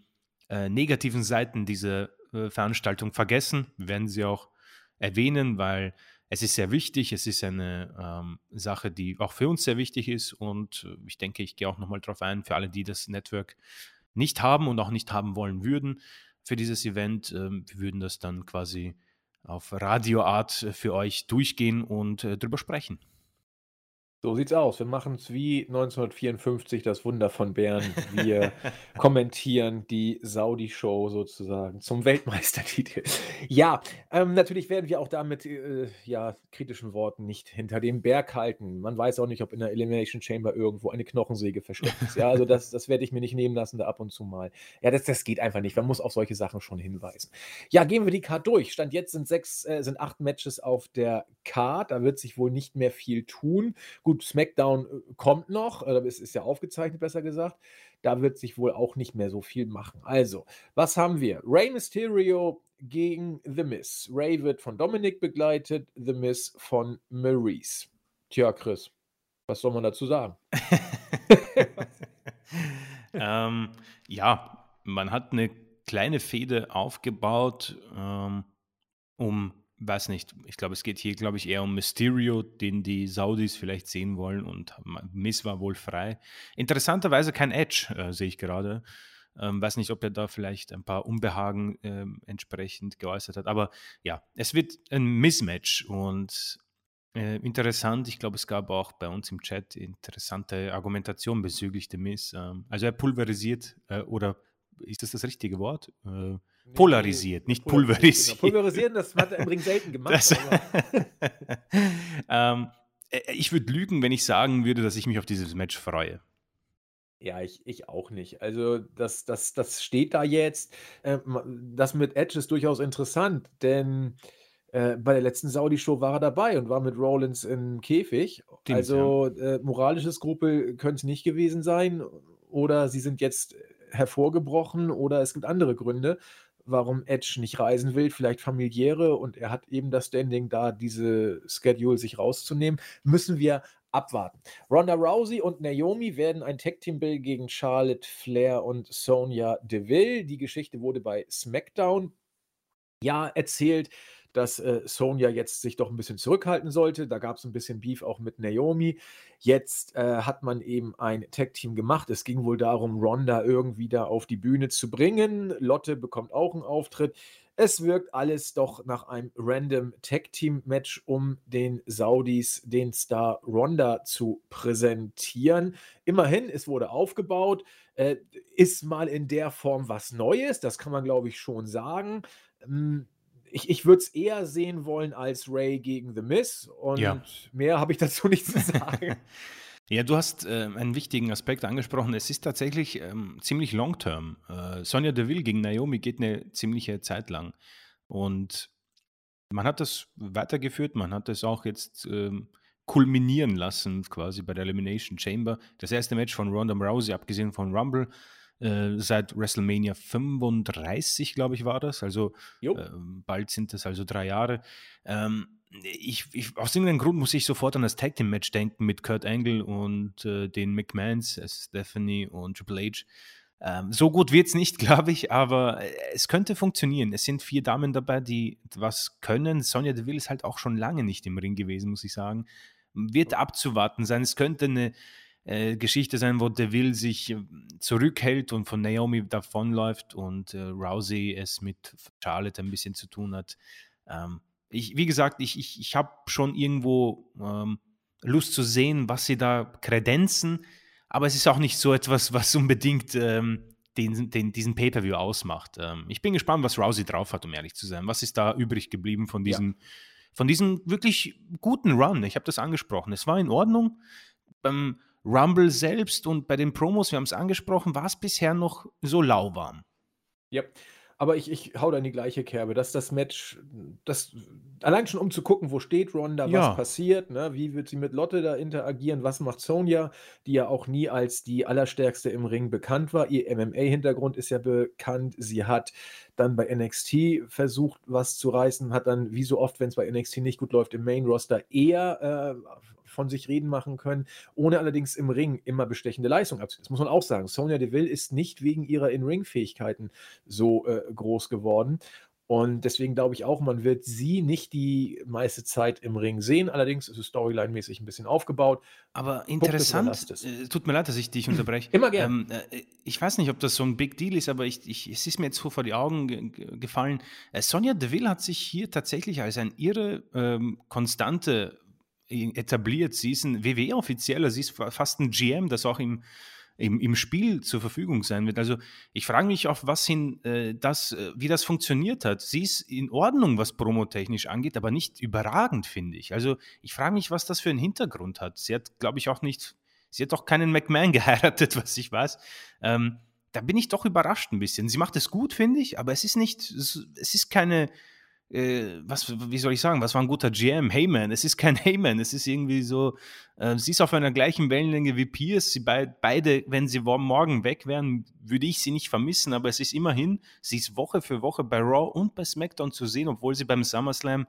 äh, negativen Seiten dieser äh, Veranstaltung vergessen. Wir werden sie auch erwähnen, weil es ist sehr wichtig, es ist eine ähm, Sache, die auch für uns sehr wichtig ist und äh, ich denke, ich gehe auch nochmal darauf ein, für alle, die das Network nicht haben und auch nicht haben wollen würden für dieses Event, ähm, wir würden das dann quasi auf Radioart für euch durchgehen und äh, drüber sprechen. So sieht's aus. Wir machen es wie 1954, das Wunder von Bern. Wir kommentieren die Saudi-Show sozusagen zum Weltmeistertitel. Ja, ähm, natürlich werden wir auch da mit äh, ja, kritischen Worten nicht hinter dem Berg halten. Man weiß auch nicht, ob in der Elimination Chamber irgendwo eine Knochensäge versteckt ist. Ja, also das, das werde ich mir nicht nehmen lassen, da ab und zu mal. Ja, das, das geht einfach nicht. Man muss auf solche Sachen schon hinweisen. Ja, gehen wir die Card durch. Stand jetzt sind sechs, äh, sind acht Matches auf der Card. Da wird sich wohl nicht mehr viel tun. Gut, Gut, SmackDown äh, kommt noch, äh, es ist ja aufgezeichnet, besser gesagt. Da wird sich wohl auch nicht mehr so viel machen. Also, was haben wir? Rey Mysterio gegen The Miz. Ray wird von Dominic begleitet, The Miz von Maurice. Tja, Chris, was soll man dazu sagen? ähm, ja, man hat eine kleine Fehde aufgebaut, ähm, um weiß nicht, ich glaube, es geht hier, glaube ich, eher um Mysterio, den die Saudis vielleicht sehen wollen und Miss war wohl frei. Interessanterweise kein Edge, äh, sehe ich gerade. Ähm, weiß nicht, ob er da vielleicht ein paar Unbehagen äh, entsprechend geäußert hat. Aber ja, es wird ein Mismatch und äh, interessant. Ich glaube, es gab auch bei uns im Chat interessante Argumentation bezüglich dem Miss. Ähm, also er pulverisiert äh, oder ist das das richtige Wort? Äh, Polarisiert, nicht pulverisiert. Pulverisieren, das hat er übrigens selten gemacht. Das, ähm, äh, ich würde lügen, wenn ich sagen würde, dass ich mich auf dieses Match freue. Ja, ich, ich auch nicht. Also, das, das, das steht da jetzt. Äh, das mit Edge ist durchaus interessant, denn äh, bei der letzten Saudi-Show war er dabei und war mit Rollins im Käfig. Stimmt, also, ja. äh, moralisches Gruppe könnte es nicht gewesen sein. Oder sie sind jetzt hervorgebrochen oder es gibt andere Gründe warum Edge nicht reisen will, vielleicht familiäre und er hat eben das Standing da, diese Schedule sich rauszunehmen, müssen wir abwarten. Ronda Rousey und Naomi werden ein Tag-Team-Bill gegen Charlotte Flair und Sonya Deville. Die Geschichte wurde bei SmackDown ja erzählt dass äh, Sonja jetzt sich doch ein bisschen zurückhalten sollte. Da gab es ein bisschen Beef auch mit Naomi. Jetzt äh, hat man eben ein Tag-Team gemacht. Es ging wohl darum, Ronda irgendwie da auf die Bühne zu bringen. Lotte bekommt auch einen Auftritt. Es wirkt alles doch nach einem random Tag-Team-Match, um den Saudis den Star Ronda zu präsentieren. Immerhin, es wurde aufgebaut. Äh, ist mal in der Form was Neues, das kann man glaube ich schon sagen. Ähm, ich, ich würde es eher sehen wollen als Ray gegen The Miz und ja. mehr habe ich dazu nicht zu sagen. Ja, du hast äh, einen wichtigen Aspekt angesprochen. Es ist tatsächlich ähm, ziemlich long-term. Äh, Sonja Deville gegen Naomi geht eine ziemliche Zeit lang. Und man hat das weitergeführt, man hat das auch jetzt ähm, kulminieren lassen, quasi bei der Elimination Chamber. Das erste Match von Ronda Rousey, abgesehen von Rumble, äh, seit WrestleMania 35, glaube ich, war das. Also äh, bald sind das also drei Jahre. Ähm, ich, ich, aus irgendeinem Grund muss ich sofort an das Tag Team Match denken mit Kurt Angle und äh, den McMahons, äh, Stephanie und Triple H. Ähm, so gut wird es nicht, glaube ich, aber äh, es könnte funktionieren. Es sind vier Damen dabei, die was können. Sonja Deville ist halt auch schon lange nicht im Ring gewesen, muss ich sagen. Wird abzuwarten sein. Es könnte eine äh, Geschichte sein, wo Deville sich äh, zurückhält und von Naomi davonläuft und äh, Rousey es mit Charlotte ein bisschen zu tun hat. Ähm, ich, wie gesagt, ich, ich, ich habe schon irgendwo ähm, Lust zu sehen, was sie da kredenzen, aber es ist auch nicht so etwas, was unbedingt ähm, den, den, diesen Pay-Per-View ausmacht. Ähm, ich bin gespannt, was Rousey drauf hat, um ehrlich zu sein. Was ist da übrig geblieben von diesem, ja. von diesem wirklich guten Run? Ich habe das angesprochen. Es war in Ordnung. Beim Rumble selbst und bei den Promos, wir haben es angesprochen, war es bisher noch so lauwarm. Ja, aber ich, ich hau da in die gleiche Kerbe, dass das Match, das allein schon um zu gucken, wo steht Ronda, ja. was passiert, ne, wie wird sie mit Lotte da interagieren, was macht Sonja, die ja auch nie als die allerstärkste im Ring bekannt war. Ihr MMA-Hintergrund ist ja bekannt. Sie hat dann bei NXT versucht, was zu reißen, hat dann, wie so oft, wenn es bei NXT nicht gut läuft, im Main-Roster eher äh, von sich reden machen können, ohne allerdings im Ring immer bestechende Leistung abzuziehen. Das muss man auch sagen. Sonja Deville ist nicht wegen ihrer In-Ring-Fähigkeiten so äh, groß geworden. Und deswegen glaube ich auch, man wird sie nicht die meiste Zeit im Ring sehen. Allerdings ist es storyline-mäßig ein bisschen aufgebaut. Aber interessant, äh, tut mir leid, dass ich dich unterbreche. Immer gerne. Ähm, äh, ich weiß nicht, ob das so ein Big Deal ist, aber ich, ich, es ist mir jetzt so vor die Augen ge gefallen. Äh, Sonja Deville hat sich hier tatsächlich als eine irre ähm, konstante etabliert. Sie ist ein WWE-Offizieller, sie ist fast ein GM, das auch im, im, im Spiel zur Verfügung sein wird. Also ich frage mich, auf was hin äh, das, äh, wie das funktioniert hat. Sie ist in Ordnung, was promotechnisch angeht, aber nicht überragend, finde ich. Also ich frage mich, was das für einen Hintergrund hat. Sie hat, glaube ich, auch nicht, sie hat doch keinen McMahon geheiratet, was ich weiß. Ähm, da bin ich doch überrascht ein bisschen. Sie macht es gut, finde ich, aber es ist nicht, es ist keine, äh, was, wie soll ich sagen, was war ein guter GM? Heyman, es ist kein Heyman, es ist irgendwie so, äh, sie ist auf einer gleichen Wellenlänge wie Pierce, sie be beide, wenn sie morgen weg wären, würde ich sie nicht vermissen, aber es ist immerhin, sie ist Woche für Woche bei Raw und bei SmackDown zu sehen, obwohl sie beim SummerSlam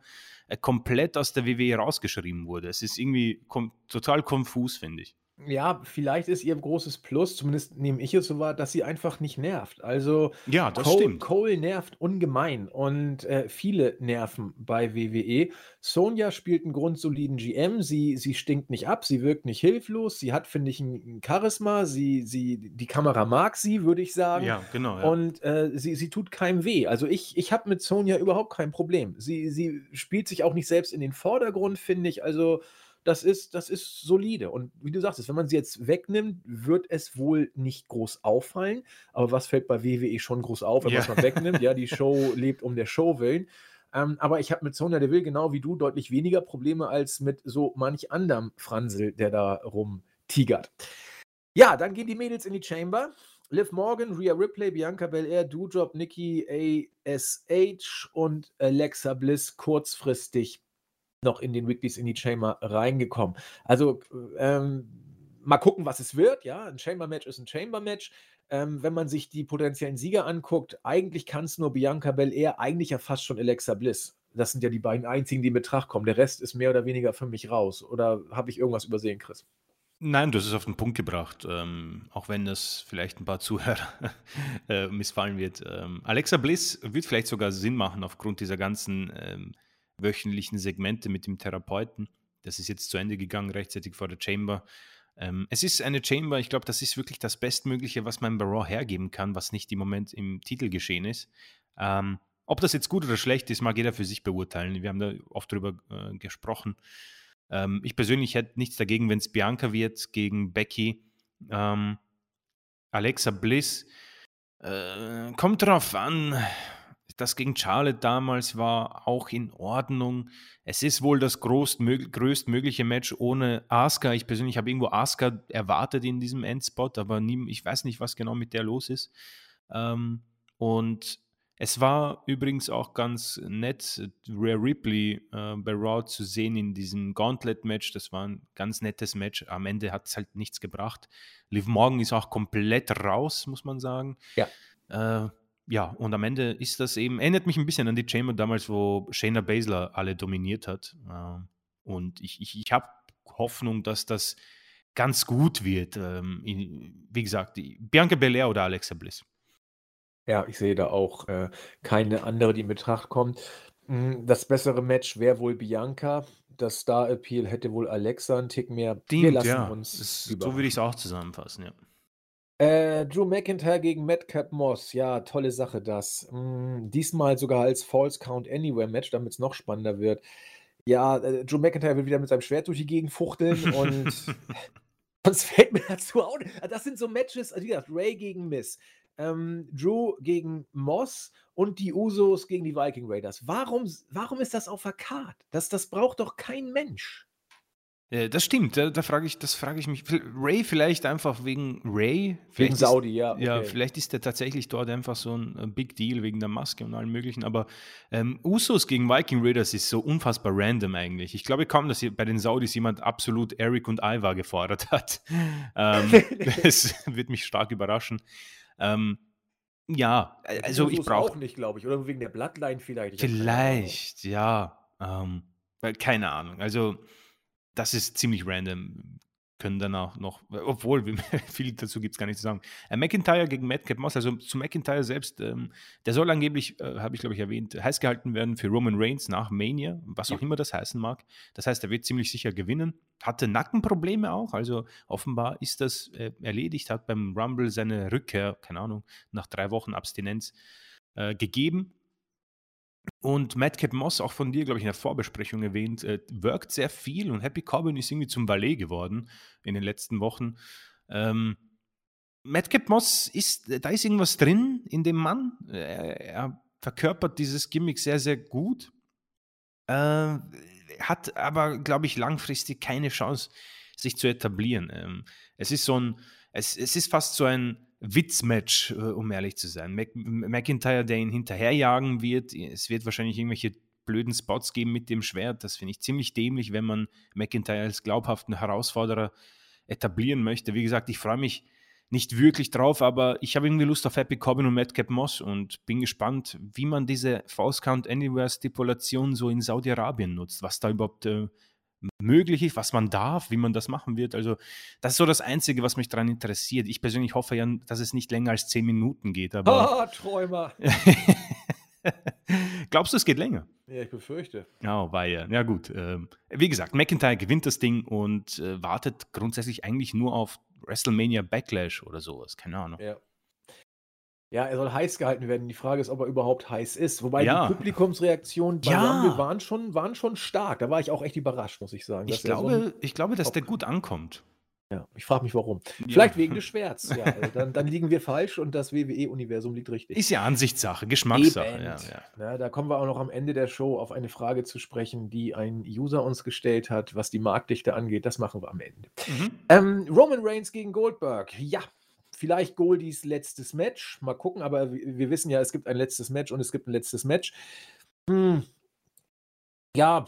äh, komplett aus der WWE rausgeschrieben wurde. Es ist irgendwie total konfus, finde ich. Ja, vielleicht ist ihr großes Plus, zumindest nehme ich es so wahr, dass sie einfach nicht nervt. Also Ja, das Cole, stimmt. Cole nervt ungemein und äh, viele nerven bei WWE. Sonja spielt einen grundsoliden GM. Sie, sie stinkt nicht ab, sie wirkt nicht hilflos. Sie hat, finde ich, ein, Charisma. Sie, sie, die Kamera mag sie, würde ich sagen. Ja, genau. Ja. Und äh, sie, sie tut keinem weh. Also ich, ich habe mit Sonja überhaupt kein Problem. Sie, sie spielt sich auch nicht selbst in den Vordergrund, finde ich. Also das ist, das ist solide. Und wie du sagst, wenn man sie jetzt wegnimmt, wird es wohl nicht groß auffallen. Aber was fällt bei WWE schon groß auf, wenn Ja. man es mal wegnimmt? Ja, die Show lebt um der Show willen. Ähm, aber ich habe mit Sonja Deville genau wie du deutlich weniger Probleme als mit so manch anderem Fransel, der da rumtigert. Ja, dann gehen die Mädels in die Chamber. Liv Morgan, Rhea Ripley, Bianca Belair, Doudrop, Nikki ASH und Alexa Bliss kurzfristig noch in den Weeklies in die Chamber reingekommen. Also ähm, mal gucken, was es wird. Ja, ein Chamber-Match ist ein Chamber-Match. Ähm, wenn man sich die potenziellen Sieger anguckt, eigentlich kann es nur Bianca Belair, eigentlich ja fast schon Alexa Bliss. Das sind ja die beiden einzigen, die in Betracht kommen. Der Rest ist mehr oder weniger für mich raus. Oder habe ich irgendwas übersehen, Chris? Nein, du hast es auf den Punkt gebracht, ähm, auch wenn das vielleicht ein paar Zuhörer äh, missfallen wird. Ähm, Alexa Bliss wird vielleicht sogar Sinn machen aufgrund dieser ganzen ähm, wöchentlichen Segmente mit dem Therapeuten. Das ist jetzt zu Ende gegangen, rechtzeitig vor der Chamber. Ähm, es ist eine Chamber, ich glaube, das ist wirklich das Bestmögliche, was man bei Raw hergeben kann, was nicht im Moment im Titel geschehen ist. Ähm, ob das jetzt gut oder schlecht ist, mag jeder für sich beurteilen. Wir haben da oft drüber äh, gesprochen. Ähm, ich persönlich hätte nichts dagegen, wenn es Bianca wird gegen Becky. Ähm, Alexa Bliss. Äh, kommt drauf an. Das gegen Charlotte damals war auch in Ordnung. Es ist wohl das größtmög größtmögliche Match ohne Asuka. Ich persönlich habe irgendwo Asuka erwartet in diesem Endspot, aber nie, ich weiß nicht, was genau mit der los ist. Ähm, und es war übrigens auch ganz nett, Rare Ripley äh, bei Raw zu sehen in diesem Gauntlet-Match. Das war ein ganz nettes Match. Am Ende hat es halt nichts gebracht. Liv Morgan ist auch komplett raus, muss man sagen. Ja. Äh, ja, und am Ende ist das eben, erinnert mich ein bisschen an die Chamber damals, wo Shayna Baszler alle dominiert hat. Äh, und ich, ich, ich habe Hoffnung, dass das ganz gut wird. Ähm, wie gesagt, Bianca Belair oder Alexa Bliss. Ja, ich sehe da auch äh, keine andere, die in Betracht kommt. Mm, Das bessere Match wäre wohl Bianca. Das Star-Appeal hätte wohl Alexa einen Tick mehr. Wir Stimmt, lassen ja. uns Das, so würde ich es auch zusammenfassen, ja. Äh, Drew McIntyre gegen Madcap Moss. Ja, tolle Sache das. Mm, diesmal sogar als False Count Anywhere Match, damit es noch spannender wird. Ja, äh, Drew McIntyre will wieder mit seinem Schwert durch die Gegend fuchteln und sonst fällt mir dazu auch nicht. Das sind so Matches, also wie gesagt, Ray gegen Miss, ähm, Drew gegen Moss und die Usos gegen die Viking Raiders. Warum, warum ist das auf der Card? Das, das braucht doch kein Mensch. Äh, Das stimmt, da, da frage ich, das frage ich mich. Ray vielleicht einfach wegen Ray. Wegen ist- Saudi, ja. Ja, okay. vielleicht ist der tatsächlich dort einfach so ein Big Deal wegen der Maske und allem möglichen. Aber ähm, Usos gegen Viking Raiders ist so unfassbar random eigentlich. Ich glaube kaum, dass hier bei den Saudis jemand absolut Eric und Ivar gefordert hat. ähm, das wird mich stark überraschen. Ähm, ja, äh, Ja, also ich brauche auch nicht, glaube ich. Oder wegen der Bloodline vielleicht. Ich. Vielleicht, ja. Ähm, keine Ahnung. Also, das ist ziemlich random. Können dann auch noch, obwohl viel dazu gibt es gar nicht zu sagen. Äh, McIntyre gegen Madcap Moss, also zu McIntyre selbst, ähm, der soll angeblich, äh, habe ich glaube ich erwähnt, heiß gehalten werden für Roman Reigns nach Mania, was Ja. auch immer das heißen mag. Das heißt, er wird ziemlich sicher gewinnen. Hatte Nackenprobleme auch, also offenbar ist das äh, erledigt, hat beim Rumble seine Rückkehr, keine Ahnung, nach drei Wochen Abstinenz äh, gegeben. Und Madcap Moss, auch von dir, glaube ich, in der Vorbesprechung erwähnt, äh, wirkt sehr viel und Happy Corbin ist irgendwie zum Ballet geworden in den letzten Wochen. Ähm, Madcap Moss ist, da ist irgendwas drin in dem Mann. Er, er verkörpert dieses Gimmick sehr, sehr gut. Äh, hat aber, glaube ich, langfristig keine Chance, sich zu etablieren. Ähm, es ist so ein, es, es ist fast so ein Witzmatch, äh, um ehrlich zu sein. McIntyre, der ihn hinterherjagen wird, es wird wahrscheinlich irgendwelche blöden Spots geben mit dem Schwert. Das finde ich ziemlich dämlich, wenn man McIntyre als glaubhaften Herausforderer etablieren möchte. Wie gesagt, ich freue mich nicht wirklich drauf, aber ich habe irgendwie Lust auf Happy Corbin und Madcap Moss und bin gespannt, wie man diese False Count Anywhere Stipulation so in Saudi-Arabien nutzt, was da überhaupt äh, möglich ist, was man darf, wie man das machen wird. Also, das ist so das Einzige, was mich daran interessiert. Ich persönlich hoffe ja, dass es nicht länger als zehn Minuten geht. Aber ah, Träumer. Glaubst du, es geht länger? Ja, ich befürchte. Oh, war ja. Ja, gut. Ähm, wie gesagt, McIntyre gewinnt das Ding und äh, wartet grundsätzlich eigentlich nur auf WrestleMania Backlash oder sowas. Keine Ahnung. Ja. Ja, er soll heiß gehalten werden. Die Frage ist, ob er überhaupt heiß ist. Wobei ja. die Publikumsreaktionen bei ja. Rumble waren schon, waren schon stark. Da war ich auch echt überrascht, muss ich sagen. Ich glaube, so ich glaube, dass der gut ankommt. Ja, ich frage mich warum. Ja. Vielleicht wegen des Schwerts. Ja, also dann, dann, liegen wir falsch und das WWE-Universum liegt richtig. Ist ja Ansichtssache, Geschmackssache. Ja, ja. da kommen wir auch noch am Ende der Show auf eine Frage zu sprechen, die ein User uns gestellt hat, was die Marktdichte angeht. Das machen wir am Ende. Mhm. Ähm, Roman Reigns gegen Goldberg. Ja, vielleicht Goldies letztes Match. Mal gucken, aber wir wissen ja, es gibt ein letztes Match und es gibt ein letztes Match. Hm. Ja,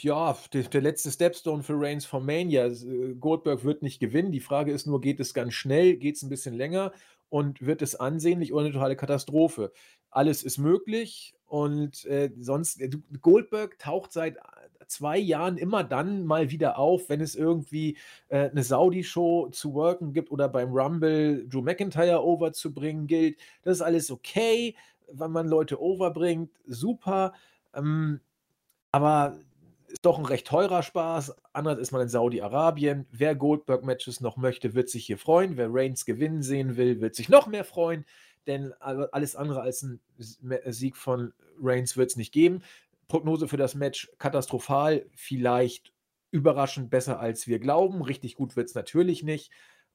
ja, der, der, letzte Stepstone für Reigns von Mania. Äh, Goldberg wird nicht gewinnen. Die Frage ist nur, geht es ganz schnell, geht es ein bisschen länger und wird es ansehnlich oder eine totale Katastrophe? Alles ist möglich und äh, sonst, äh, Goldberg taucht seit zwei Jahren immer dann mal wieder auf, wenn es irgendwie äh, eine Saudi-Show zu worken gibt oder beim Rumble Drew McIntyre overzubringen gilt. Das ist alles okay, wenn man Leute overbringt, super. Ähm, aber ist doch ein recht teurer Spaß. Anders ist man in Saudi-Arabien. Wer Goldberg-Matches noch möchte, wird sich hier freuen. Wer Reigns gewinnen sehen will, wird sich noch mehr freuen. Denn alles andere als ein Sieg von Reigns wird es nicht geben. Prognose für das Match katastrophal, vielleicht überraschend besser als wir glauben. Richtig gut wird es natürlich nicht.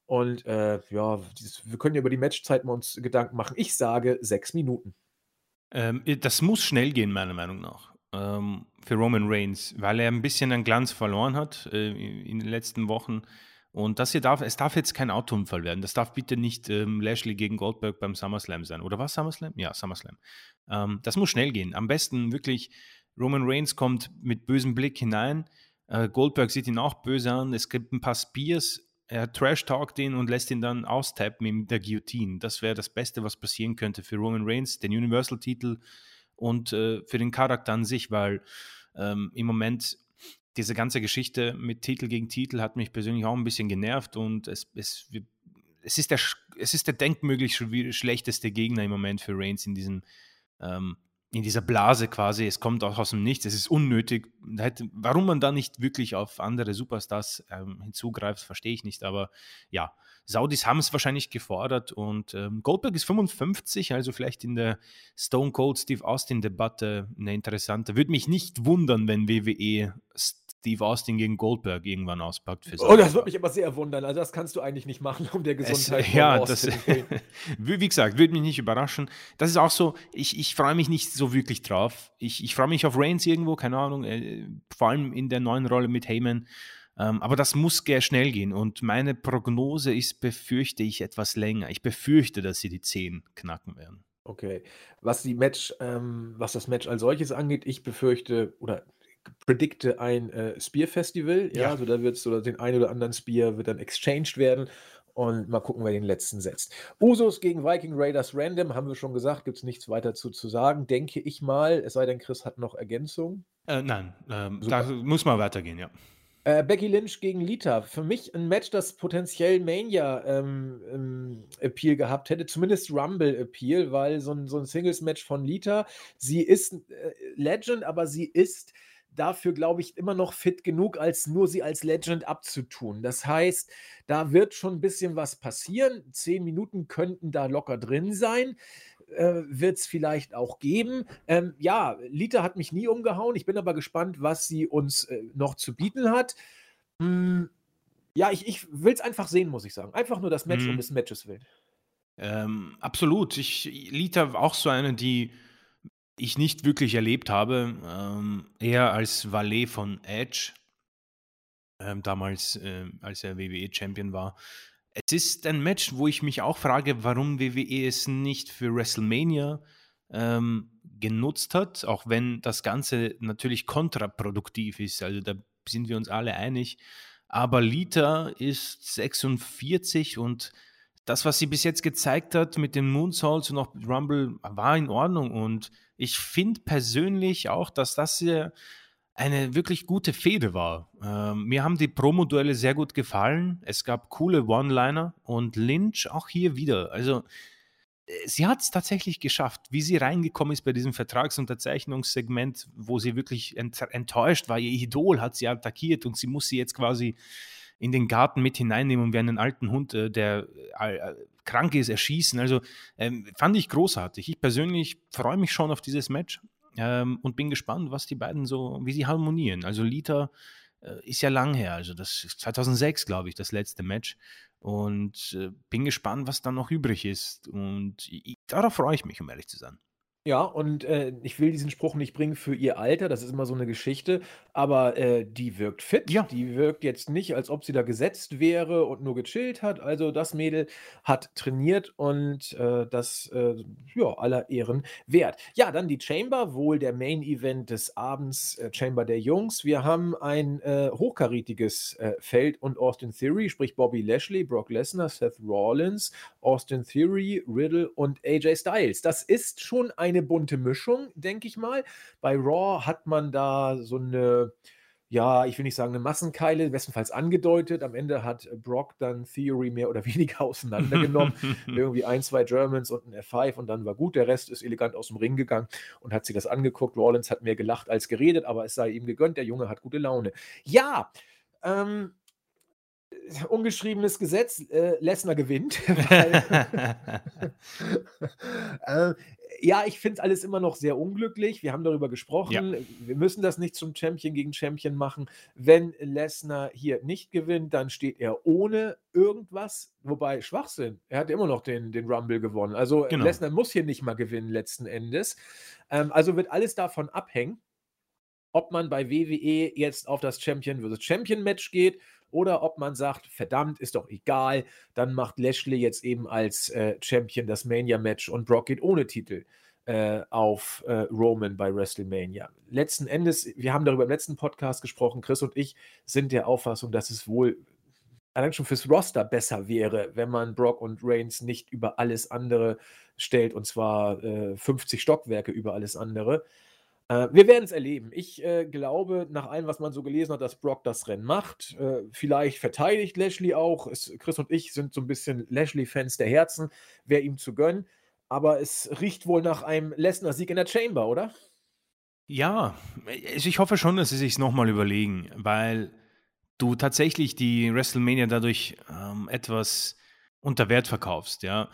Und äh, ja, wir können ja über die Matchzeit mal uns Gedanken machen. Ich sage sechs Minuten. Ähm, das muss schnell gehen, meiner Meinung nach, ähm, für Roman Reigns, weil er ein bisschen an Glanz verloren hat äh, in den letzten Wochen. Und das hier darf, es darf jetzt kein Autounfall werden. Das darf bitte nicht ähm, Lashley gegen Goldberg beim SummerSlam sein. Oder was SummerSlam? Ja, SummerSlam. Ähm, das muss schnell gehen. Am besten wirklich Roman Reigns kommt mit bösem Blick hinein. Äh, Goldberg sieht ihn auch böse an. Es gibt ein paar Spears. Er trash-talkt ihn und lässt ihn dann austappen mit der Guillotine. Das wäre das Beste, was passieren könnte für Roman Reigns, den Universal-Titel und äh, für den Charakter an sich, weil ähm, im Moment diese ganze Geschichte mit Titel gegen Titel hat mich persönlich auch ein bisschen genervt und es, es, es, ist, der, es ist der denkmöglich schlechteste Gegner im Moment für Reigns in diesem ähm, in dieser Blase quasi, es kommt auch aus dem Nichts, es ist unnötig. Warum man da nicht wirklich auf andere Superstars ähm, hinzugreift, verstehe ich nicht. Aber ja, Saudis haben es wahrscheinlich gefordert und ähm, Goldberg ist 55, also vielleicht in der Stone Cold Steve Austin Debatte eine interessante. Würde mich nicht wundern, wenn WWE Steve Austin gegen Goldberg irgendwann auspackt. Für oh, das würde mich aber sehr wundern. Also das kannst du eigentlich nicht machen, um der Gesundheit es, Ja, das, wie gesagt, würde mich nicht überraschen. Das ist auch so, ich, ich freue mich nicht so wirklich drauf. Ich, ich freue mich auf Reigns irgendwo, keine Ahnung, äh, vor allem in der neuen Rolle mit Heyman. Ähm, aber das muss sehr schnell gehen. Und meine Prognose ist, befürchte ich, etwas länger. Ich befürchte, dass sie die 10 knacken werden. Okay. Was die Match, ähm, was das Match als solches angeht, ich befürchte, oder predikte ein äh, Spear-Festival. Ja, ja, also da wird es oder den einen oder anderen Spear wird dann exchanged werden und mal gucken, wer den letzten setzt. Usos gegen Viking Raiders Random, haben wir schon gesagt, gibt es nichts weiter zu, zu sagen, denke ich mal. Es sei denn, Chris hat noch Ergänzungen. Äh, nein, ähm, da muss mal weitergehen, ja. Äh, Becky Lynch gegen Lita. Für mich ein Match, das potenziell Mania ähm, Appeal gehabt hätte, zumindest Rumble Appeal, weil so ein, so ein Singles-Match von Lita, sie ist äh, Legend, aber sie ist dafür, glaube ich, immer noch fit genug, als nur sie als Legend abzutun. Das heißt, da wird schon ein bisschen was passieren. Zehn Minuten könnten da locker drin sein. äh, wird es vielleicht auch geben. Ähm, ja, Lita hat mich nie umgehauen. Ich bin aber gespannt, was sie uns äh, noch zu bieten hat. Hm, ja, ich, ich will es einfach sehen, muss ich sagen. Einfach nur das Match mhm. um des Matches willen. Ähm, absolut. Ich, Lita war auch so eine, die ich nicht wirklich erlebt habe. Ähm, eher als Valet von Edge. Ähm, damals, äh, als er WWE-Champion war. Es ist ein Match, wo ich mich auch frage, warum WWE es nicht für WrestleMania ähm, genutzt hat, auch wenn das Ganze natürlich kontraproduktiv ist. Also da sind wir uns alle einig. Aber Lita ist 46 und das, was sie bis jetzt gezeigt hat mit den Moonsaults und auch Rumble, war in Ordnung. Und ich finde persönlich auch, dass das hier eine wirklich gute Fehde war. Ähm, mir haben die Promo-Duelle sehr gut gefallen. Es gab coole One-Liner und Lynch auch hier wieder. Also äh, sie hat es tatsächlich geschafft, wie sie reingekommen ist bei diesem Vertragsunterzeichnungssegment, wo sie wirklich ent enttäuscht war. Ihr Idol hat sie attackiert und sie muss sie jetzt quasi in den Garten mit hineinnehmen und wie einen alten Hund, äh, der äh, krank ist, erschießen. Also ähm, fand ich großartig. Ich persönlich freue mich schon auf dieses Match ähm, und bin gespannt, was die beiden so, wie sie harmonieren. Also Lita äh, ist ja lang her, also das ist 2006, glaube ich, das letzte Match. Und äh, bin gespannt, was dann noch übrig ist. Und ich, darauf freue ich mich, um ehrlich zu sein. Ja, und äh, ich will diesen Spruch nicht bringen für ihr Alter, das ist immer so eine Geschichte, aber äh, die wirkt fit. Ja. Die wirkt jetzt nicht, als ob sie da gesetzt wäre und nur gechillt hat. Also das Mädel hat trainiert und äh, das, äh, ja, aller Ehren wert. Ja, dann die Chamber, wohl der Main Event des Abends, äh, Chamber der Jungs. Wir haben ein äh, hochkarätiges äh, Feld und Austin Theory, sprich Bobby Lashley, Brock Lesnar, Seth Rollins, Austin Theory, Riddle und AJ Styles. Das ist schon ein eine bunte Mischung, denke ich mal. Bei Raw hat man da so eine, ja, ich will nicht sagen eine Massenkeile, bestenfalls angedeutet. Am Ende hat Brock dann Theory mehr oder weniger auseinandergenommen. Irgendwie ein, zwei Germans und ein F5 und dann war gut. Der Rest ist elegant aus dem Ring gegangen und hat sich das angeguckt. Rollins hat mehr gelacht als geredet, aber es sei ihm gegönnt. Der Junge hat gute Laune. Ja, ähm, ungeschriebenes Gesetz, äh, Lesnar gewinnt. Äh, ja, ich finde es alles immer noch sehr unglücklich. Wir haben darüber gesprochen. Ja. Wir müssen das nicht zum Champion gegen Champion machen. Wenn Lesnar hier nicht gewinnt, dann steht er ohne irgendwas. Wobei Schwachsinn. Er hat immer noch den, den Rumble gewonnen. Also genau. Lesnar muss hier nicht mal gewinnen letzten Endes. Ähm, also wird alles davon abhängen, ob man bei WWE jetzt auf das Champion vs. Champion Match geht oder ob man sagt, verdammt, ist doch egal, dann macht Lashley jetzt eben als äh, Champion das Mania-Match und Brock geht ohne Titel äh, auf äh, Roman bei WrestleMania. Letzten Endes, wir haben darüber im letzten Podcast gesprochen, Chris und ich sind der Auffassung, dass es wohl allein schon fürs Roster besser wäre, wenn man Brock und Reigns nicht über alles andere stellt, und zwar 50 äh, Stockwerke über alles andere. Äh, wir werden es erleben. Ich äh, glaube, nach allem, was man so gelesen hat, dass Brock das Rennen macht. Äh, vielleicht verteidigt Lashley auch. Es, Chris und ich sind so ein bisschen Lashley-Fans der Herzen. Wäre ihm zu gönnen. Aber es riecht wohl nach einem Lesnar-Sieg in der Chamber, oder? Ja, ich hoffe schon, dass sie sich nochmal überlegen, weil du tatsächlich die WrestleMania dadurch ähm, etwas unter Wert verkaufst, ja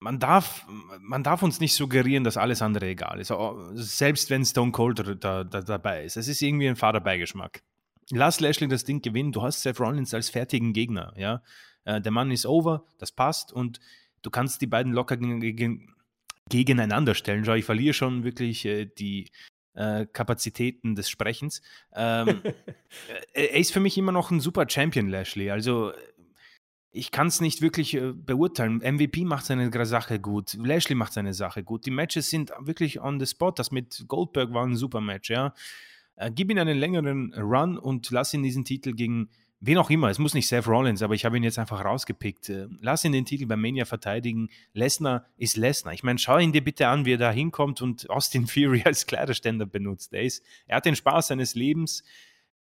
man darf, man darf uns nicht suggerieren, dass alles andere egal ist. Selbst wenn Stone Cold da, da, dabei ist. Es ist irgendwie ein Vaterbeigeschmack. Lass Lashley das Ding gewinnen. Du hast Seth Rollins als fertigen Gegner. Ja? Äh, der Mann ist over, das passt und du kannst die beiden locker gegen, gegeneinander stellen. Schau, ich verliere schon wirklich äh, die äh, Kapazitäten des Sprechens. Ähm, er ist für mich immer noch ein super Champion, Lashley. Also ich kann es nicht wirklich äh, beurteilen. MVP macht seine Sache gut, Lashley macht seine Sache gut. Die Matches sind wirklich on the spot. Das mit Goldberg war ein super Match, ja. Äh, gib ihm einen längeren Run und lass ihn diesen Titel gegen wen auch immer. Es muss nicht Seth Rollins, aber ich habe ihn jetzt einfach rausgepickt. Äh, lass ihn den Titel bei Mania verteidigen. Lesnar ist Lesnar. Ich meine, schau ihn dir bitte an, wie er da hinkommt und Austin Fury als Kleiderständer benutzt. Er, ist, er hat den Spaß seines Lebens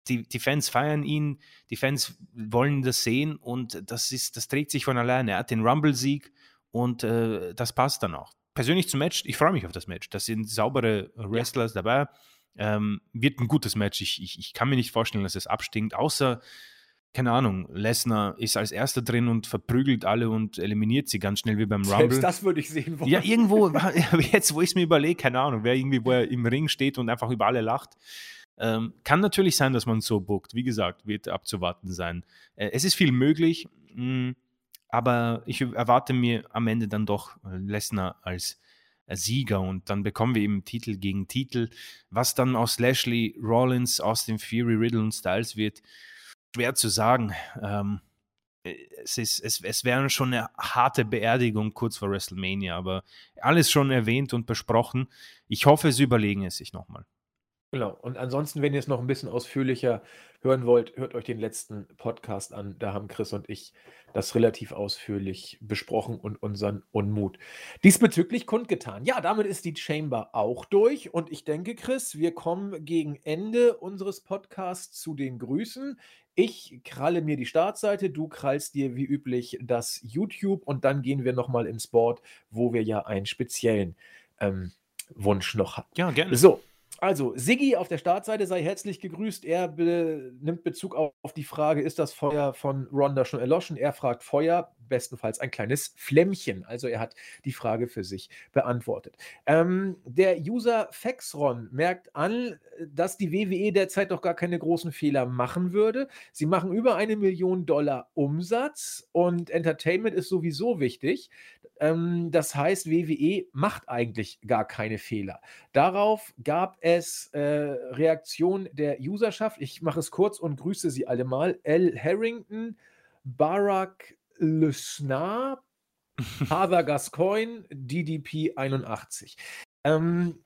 die, die Fans feiern ihn, die Fans wollen das sehen und das, ist, das trägt sich von alleine. Er hat den Rumble-Sieg und äh, das passt dann auch. Persönlich zum Match, ich freue mich auf das Match. Das sind saubere Wrestlers ja. dabei. Ähm, wird ein gutes Match. Ich, ich, ich kann mir nicht vorstellen, dass es abstinkt, außer keine Ahnung, Lesnar ist als erster drin und verprügelt alle und eliminiert sie ganz schnell wie beim Rumble. Selbst das würde ich sehen wollen. Ja, irgendwo, jetzt, wo ich es mir überlege, keine Ahnung, wer irgendwie, wo er im Ring steht und einfach über alle lacht. Ähm, kann natürlich sein, dass man so bookt. Wie gesagt, wird abzuwarten sein. Äh, es ist viel möglich, mh, hm, aber ich erwarte mir am Ende dann doch äh, Lesnar als äh, Sieger und dann bekommen wir eben Titel gegen Titel. Was dann aus Lashley, Rollins, Austin Fury, Riddle und Styles wird, schwer zu sagen. Ähm, äh, es, ist, es, es wäre schon eine harte Beerdigung kurz vor WrestleMania, aber alles schon erwähnt und besprochen. Ich hoffe, sie überlegen es sich nochmal. Genau. Und ansonsten, wenn ihr es noch ein bisschen ausführlicher hören wollt, hört euch den letzten Podcast an. Da haben Chris und ich das relativ ausführlich besprochen und unseren Unmut diesbezüglich kundgetan. Ja, damit ist die Chamber auch durch. Und ich denke, Chris, wir kommen gegen Ende unseres Podcasts zu den Grüßen. Ich kralle mir die Startseite, du krallst dir wie üblich das YouTube und dann gehen wir nochmal ins Board, wo wir ja einen speziellen ähm, Wunsch noch hatten. Ja, gerne. So, also, Siggi auf der Startseite sei herzlich gegrüßt. Er be nimmt Bezug auf, die Frage, ist das Feuer von Ronda schon erloschen? Er fragt Feuer, bestenfalls ein kleines Flämmchen. Also er hat die Frage für sich beantwortet. Ähm, der User Fexron merkt an, dass die WWE derzeit doch gar keine großen Fehler machen würde. Sie machen über eine Million Dollar Umsatz und Entertainment ist sowieso wichtig. Ähm, das heißt, WWE macht eigentlich gar keine Fehler. Darauf gab es äh, Reaktion der Userschaft. Ich mache es kurz und grüße sie alle mal. L. Harrington, Barack Lesnar, Father Gascoigne, DDP 81. Ähm,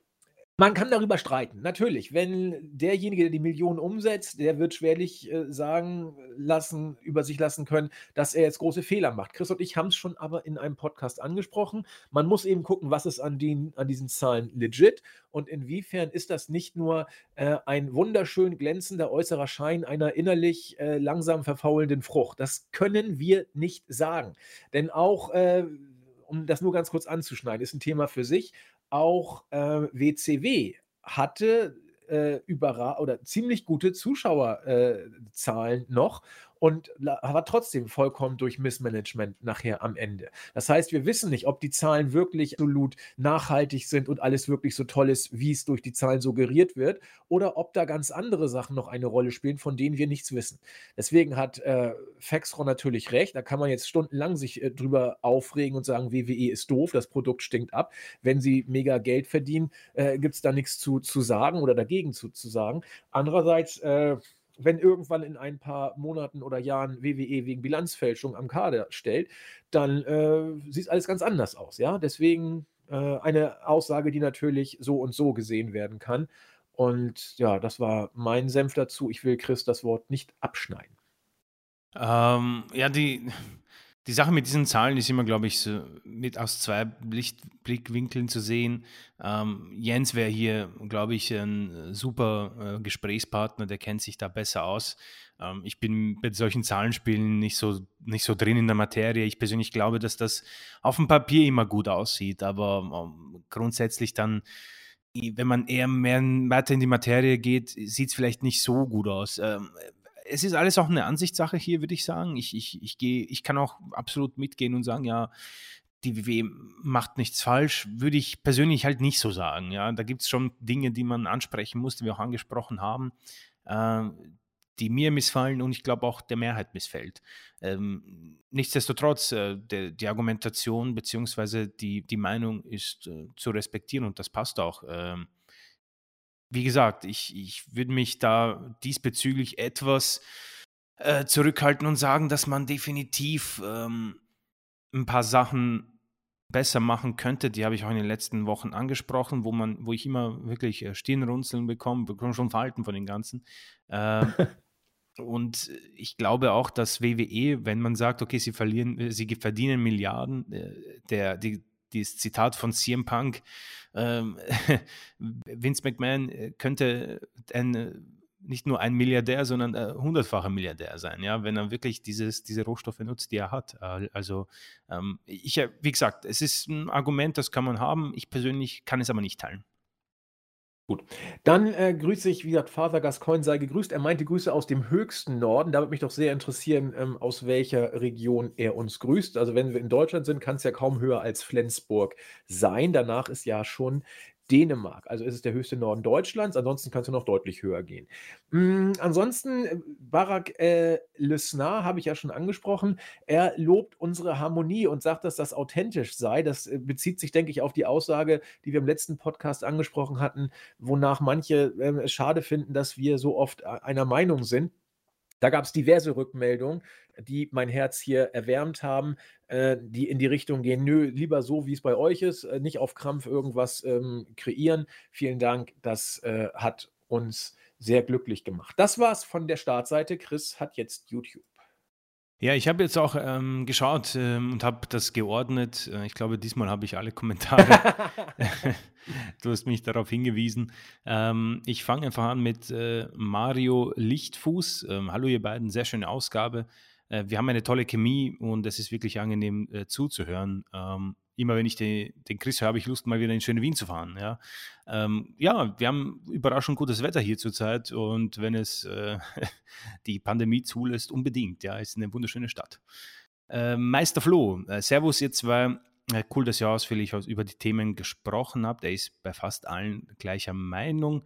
man kann darüber streiten, natürlich. Wenn derjenige, der die Millionen umsetzt, der wird schwerlich äh, sagen lassen, über sich lassen können, dass er jetzt große Fehler macht. Chris und ich haben es schon aber in einem Podcast angesprochen. Man muss eben gucken, was ist an, den, an diesen Zahlen legit und inwiefern ist das nicht nur äh, ein wunderschön glänzender äußerer Schein einer innerlich äh, langsam verfaulenden Frucht. Das können wir nicht sagen. Denn auch äh, um das nur ganz kurz anzuschneiden, ist ein Thema für sich auch äh, WCW hatte äh, oder ziemlich gute Zuschauerzahlen noch und war trotzdem vollkommen durch Missmanagement nachher am Ende. Das heißt, wir wissen nicht, ob die Zahlen wirklich absolut nachhaltig sind und alles wirklich so toll ist, wie es durch die Zahlen suggeriert wird, oder ob da ganz andere Sachen noch eine Rolle spielen, von denen wir nichts wissen. Deswegen hat äh, Faxron natürlich recht. Da kann man jetzt stundenlang sich äh, drüber aufregen und sagen, WWE ist doof, das Produkt stinkt ab. Wenn sie mega Geld verdienen, äh, gibt es da nichts zu, zu sagen oder dagegen zu, zu sagen. Andererseits, äh, wenn irgendwann in ein paar Monaten oder Jahren WWE wegen Bilanzfälschung am Kader stellt, dann äh, sieht alles ganz anders aus. Ja, deswegen äh, eine Aussage, die natürlich so und so gesehen werden kann. Und ja, das war mein Senf dazu. Ich will Chris das Wort nicht abschneiden. Ähm, ja, die, die Sache mit diesen Zahlen ist immer, glaube ich, so mit aus zwei Blickwinkeln zu sehen. Ähm, Jens wäre hier, glaube ich, ein super äh, Gesprächspartner, der kennt sich da besser aus. Ähm, ich bin bei solchen Zahlenspielen nicht so, nicht so drin in der Materie. Ich persönlich glaube, dass das auf dem Papier immer gut aussieht, aber ähm, grundsätzlich dann wenn man eher mehr weiter in die Materie geht, sieht es vielleicht nicht so gut aus. Ähm, es ist alles auch eine Ansichtssache hier, würde ich sagen. Ich, ich, ich, gehe, ich kann auch absolut mitgehen und sagen, ja, die WWE macht nichts falsch, würde ich persönlich halt nicht so sagen. Ja, da gibt es schon Dinge, die man ansprechen muss, die wir auch angesprochen haben, äh, die mir missfallen und ich glaube auch der Mehrheit missfällt. Ähm, nichtsdestotrotz, äh, der, die Argumentation bzw. Die, die Meinung ist äh, zu respektieren und das passt auch. Ähm, wie gesagt, ich, ich würde mich da diesbezüglich etwas äh, zurückhalten und sagen, dass man definitiv ähm, ein paar Sachen besser machen könnte. Die habe ich auch in den letzten Wochen angesprochen, wo man, wo ich immer wirklich äh, Stirnrunzeln bekomme, bekomme schon Verhalten von den ganzen. Äh, und ich glaube auch, dass WWE, wenn man sagt, okay, sie verlieren, äh, sie verdienen Milliarden, äh, der, die, dieses Zitat von CM Punk, ähm, Vince McMahon äh, könnte ein, äh, nicht nur ein Milliardär, sondern äh, hundertfacher Milliardär sein, ja, wenn er wirklich dieses, diese Rohstoffe nutzt, die er hat. Also ähm, ich, wie gesagt, es ist ein Argument, das kann man haben. Ich persönlich kann es aber nicht teilen. Gut. Dann äh, grüße ich, wie gesagt, Father Gascoigne sei gegrüßt. Er meinte Grüße aus dem höchsten Norden. Da würde mich doch sehr interessieren, ähm, aus welcher Region er uns grüßt. Also wenn wir in Deutschland sind, kann es ja kaum höher als Flensburg sein. Danach ist ja schon Dänemark. Also ist es der höchste Norden Deutschlands. Ansonsten kannst du noch deutlich höher gehen. Mm, ansonsten, äh, Barak äh, Lesnar habe ich ja schon angesprochen. Er lobt unsere Harmonie und sagt, dass das authentisch sei. Das äh, bezieht sich, denke ich, auf die Aussage, die wir im letzten Podcast angesprochen hatten, wonach manche äh, es schade finden, dass wir so oft äh, einer Meinung sind. Da gab es diverse Rückmeldungen, die mein Herz hier erwärmt haben, äh, die in die Richtung gehen, nö, lieber so, wie es bei euch ist, äh, nicht auf Krampf irgendwas ähm, kreieren. Vielen Dank, das äh, hat uns sehr glücklich gemacht. Das war's von der Startseite. Chris hat jetzt YouTube. Ja, ich habe jetzt auch ähm, geschaut ähm, und habe das geordnet. Äh, ich glaube, diesmal habe ich alle Kommentare. du hast mich darauf hingewiesen. Ähm, ich fange einfach an mit äh, Mario Lichtfuß. Ähm, hallo ihr beiden, sehr schöne Ausgabe. Äh, wir haben eine tolle Chemie und es ist wirklich angenehm äh, zuzuhören. Immer wenn ich den, den Chris höre, habe ich Lust, mal wieder in schöne Wien zu fahren. Ja, ähm, ja wir haben überraschend gutes Wetter hier zurzeit und wenn es äh, die Pandemie zulässt, unbedingt. Ja, ist eine wunderschöne Stadt. Äh, Meister Flo, äh, Servus, jetzt war äh, cool, dass ihr ausführlich über die Themen gesprochen habt. Er ist bei fast allen gleicher Meinung.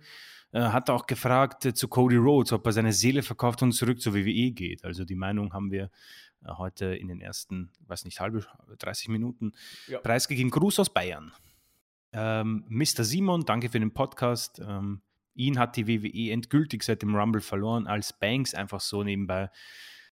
Äh, hat auch gefragt äh, zu Cody Rhodes, ob er seine Seele verkauft und zurück zur WWE geht. Also die Meinung haben wir heute in den ersten, weiß nicht, halbe, 30 Minuten ja. preisgegeben. Gruß aus Bayern. Ähm, Mr. Simon, danke für den Podcast. Ähm, ihn hat die WWE endgültig seit dem Rumble verloren, als Banks einfach so nebenbei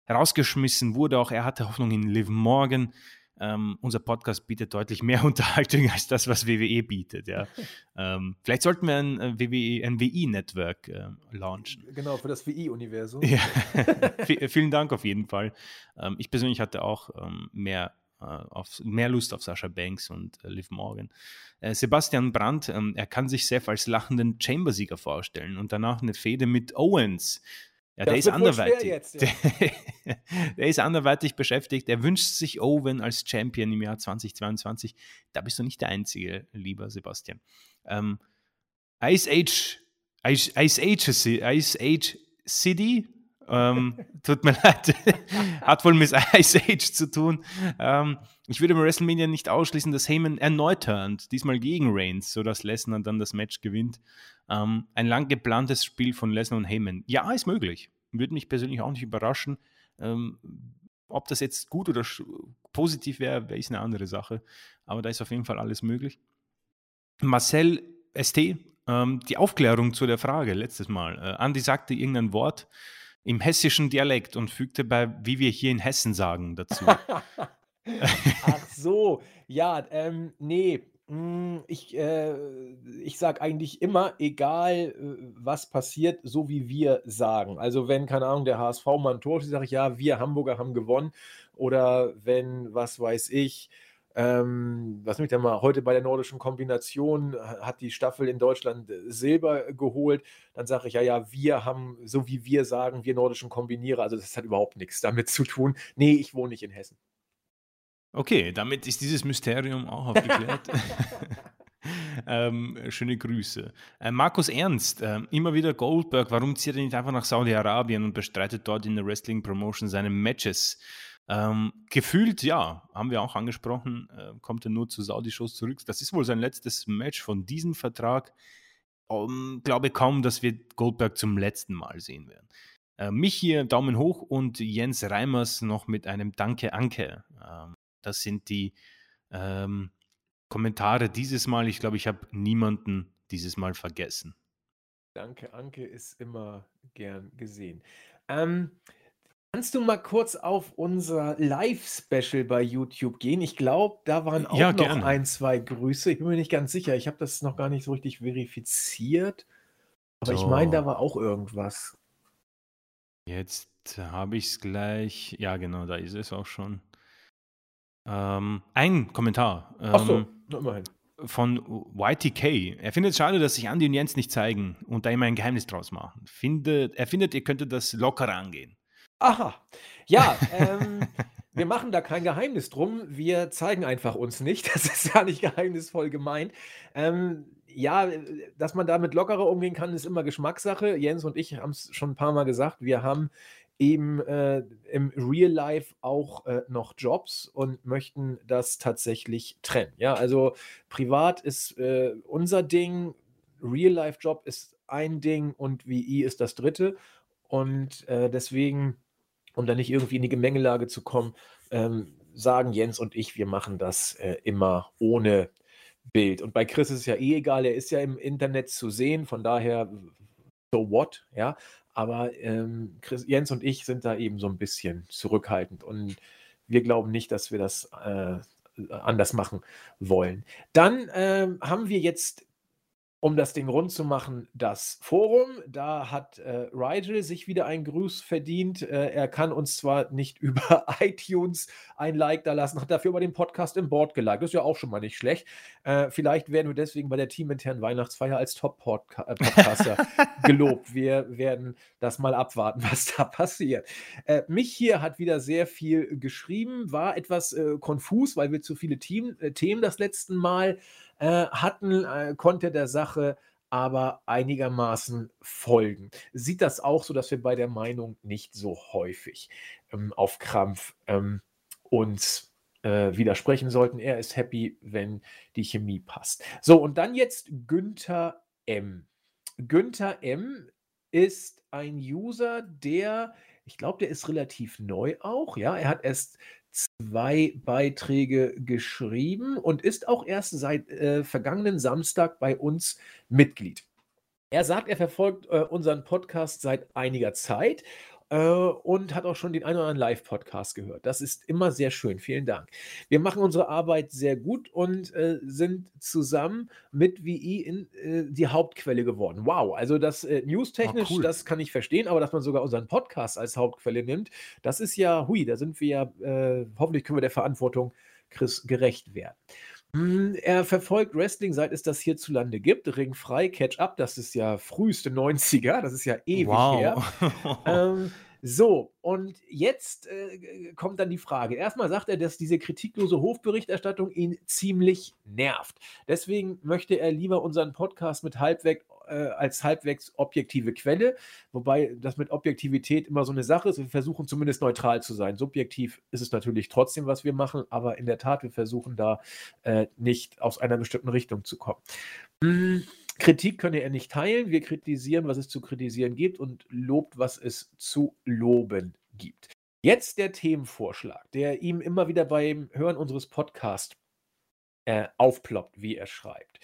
rausgeschmissen wurde. Auch er hatte Hoffnung in Liv Morgan. Ähm, unser Podcast bietet deutlich mehr Unterhaltung als das, was WWE bietet. Ja. ähm, vielleicht sollten wir ein, äh, WWE, ein WI-Network äh, launchen. Genau, für das WI-Universum. Ja. vielen Dank auf jeden Fall. Ähm, ich persönlich hatte auch ähm, mehr, äh, auf, mehr Lust auf Sascha Banks und äh, Liv Morgan. Äh, Sebastian Brandt, ähm, er kann sich Seth als lachenden Chamber-Sieger vorstellen und danach eine Fehde mit Owens. Ja, der ist anderweitig. Jetzt, ja. der, der, ist anderweitig beschäftigt. Er wünscht sich Owen als Champion im Jahr 2022. Da bist du nicht der Einzige, lieber Sebastian. Ähm, Ice Age, Ice, Ice Age, Ice Age City, ähm, tut mir leid, hat wohl mit Ice Age zu tun. Ähm, ich würde bei WrestleMania nicht ausschließen, dass Heyman erneut turnt, diesmal gegen Reigns, sodass Lesnar dann das Match gewinnt. Ähm, ein lang geplantes Spiel von Lesnar und Heyman. Ja, ist möglich. Würde mich persönlich auch nicht überraschen. Ähm, ob das jetzt gut oder positiv wäre, wäre ist eine andere Sache. Aber da ist auf jeden Fall alles möglich. Marcel ST, ähm, die Aufklärung zu der Frage letztes Mal. Äh, Andi sagte irgendein Wort im hessischen Dialekt und fügte bei, wie wir hier in Hessen sagen, dazu. Ach so, ja, ähm, nee, hm, ich, äh, ich sage eigentlich immer, egal äh, was passiert, so wie wir sagen. Also wenn, keine Ahnung, der HSV mal ein Tor schießt, sage ich, ja, wir Hamburger haben gewonnen. Oder wenn, was weiß ich, ähm, was mich denn mal, heute bei der nordischen Kombination hat die Staffel in Deutschland äh, Silber geholt, dann sage ich, ja, ja, wir haben, so wie wir sagen, wir nordischen Kombinierer, also das hat überhaupt nichts damit zu tun. Nee, ich wohne nicht in Hessen. Okay, damit ist dieses Mysterium auch aufgeklärt. ähm, schöne Grüße. Äh, Markus Ernst, äh, immer wieder Goldberg, warum zieht er nicht einfach nach Saudi-Arabien und bestreitet dort in der Wrestling-Promotion seine Matches? Ähm, gefühlt, ja, haben wir auch angesprochen, äh, kommt er nur zu Saudi-Shows zurück. Das ist wohl sein letztes Match von diesem Vertrag. Um, glaube kaum, dass wir Goldberg zum letzten Mal sehen werden. Äh, mich hier Daumen hoch und Jens Reimers noch mit einem Danke Anke. Ähm, das sind die ähm, Kommentare dieses Mal. Ich glaube, ich habe niemanden dieses Mal vergessen. Danke, Anke ist immer gern gesehen. Ähm, kannst du mal kurz auf unser Live-Special bei YouTube gehen? Ich glaube, da waren auch ja, noch gerne. ein, zwei Grüße. Ich bin mir nicht ganz sicher. Ich habe das noch gar nicht so richtig verifiziert. Aber so. ich meine, da war auch irgendwas. Jetzt habe ich es gleich. Ja, genau, da ist es auch schon. Ähm, ein Kommentar. Ähm, Ach so, immerhin. Von YTK. Er findet es schade, dass sich Andy und Jens nicht zeigen und da immer ein Geheimnis draus machen. Findet, er findet, ihr könntet das lockerer angehen. Aha. Ja, ähm, wir machen da kein Geheimnis drum. Wir zeigen einfach uns nicht. Das ist ja nicht geheimnisvoll gemeint. Ähm, ja, dass man damit lockerer umgehen kann, ist immer Geschmackssache. Jens und ich haben es schon ein paar Mal gesagt. Wir haben eben äh, im Real Life auch äh, noch Jobs und möchten das tatsächlich trennen. Ja, also privat ist äh, unser Ding, Real Life Job ist ein Ding und VI ist das dritte. Und äh, deswegen, um da nicht irgendwie in die Gemengelage zu kommen, ähm, sagen Jens und ich, wir machen das äh, immer ohne Bild. Und bei Chris ist es ja eh egal, er ist ja im Internet zu sehen, von daher so what, ja. Aber ähm, Chris, Jens und ich sind da eben so ein bisschen zurückhaltend und wir glauben nicht, dass wir das äh, anders machen wollen. Dann ähm, haben wir jetzt um das Ding rund zu machen, das Forum. Da hat äh, Rigel sich wieder einen Gruß verdient. Äh, er kann uns zwar nicht über iTunes ein Like da lassen, hat dafür aber den Podcast im Board geliked. Das ist ja auch schon mal nicht schlecht. Äh, vielleicht werden wir deswegen bei der teaminternen Weihnachtsfeier als Top-Podcaster äh, gelobt. Wir werden das mal abwarten, was da passiert. Äh, mich hier hat wieder sehr viel geschrieben, war etwas äh, konfus, weil wir zu viele Team, Themen das letzte Mal äh, hatten, äh, konnte der Sache aber einigermaßen folgen. Sieht das auch so, dass wir bei der Meinung nicht so häufig ähm, auf Krampf ähm, uns äh, widersprechen sollten. Er ist happy, wenn die Chemie passt. So, und dann jetzt Günther M. Günther M ist ein User, der, ich glaube, der ist relativ neu auch. Ja, er hat erst zwei Beiträge geschrieben und ist auch erst seit äh, vergangenen Samstag bei uns Mitglied. Er sagt, er verfolgt äh, unseren Podcast seit einiger Zeit und hat auch schon den einen oder anderen Live-Podcast gehört. Das ist immer sehr schön. Vielen Dank. Wir machen unsere Arbeit sehr gut und äh, sind zusammen mit WI in äh, die Hauptquelle geworden. Wow, also das äh, News-technisch, oh, cool. das kann ich verstehen, aber dass man sogar unseren Podcast als Hauptquelle nimmt, das ist ja, hui, da sind wir ja, äh, hoffentlich können wir der Verantwortung Chris gerecht werden. Hm, er verfolgt Wrestling, seit es das hierzulande gibt. Ringfrei, Catch Up, das ist ja früheste 90er, das ist ja ewig wow. her. ähm, so, und jetzt äh, kommt dann die Frage. Erstmal sagt er, dass diese kritiklose Hofberichterstattung ihn ziemlich nervt. Deswegen möchte er lieber unseren Podcast mit halbweg äh, als halbwegs objektive Quelle, wobei das mit Objektivität immer so eine Sache ist. Wir versuchen zumindest neutral zu sein. Subjektiv ist es natürlich trotzdem, was wir machen, aber in der Tat, wir versuchen da äh, nicht aus einer bestimmten Richtung zu kommen. Hm. Kritik könne er nicht teilen. Wir kritisieren, was es zu kritisieren gibt und lobt, was es zu loben gibt. Jetzt der Themenvorschlag, der ihm immer wieder beim Hören unseres Podcasts äh, aufploppt, wie er schreibt.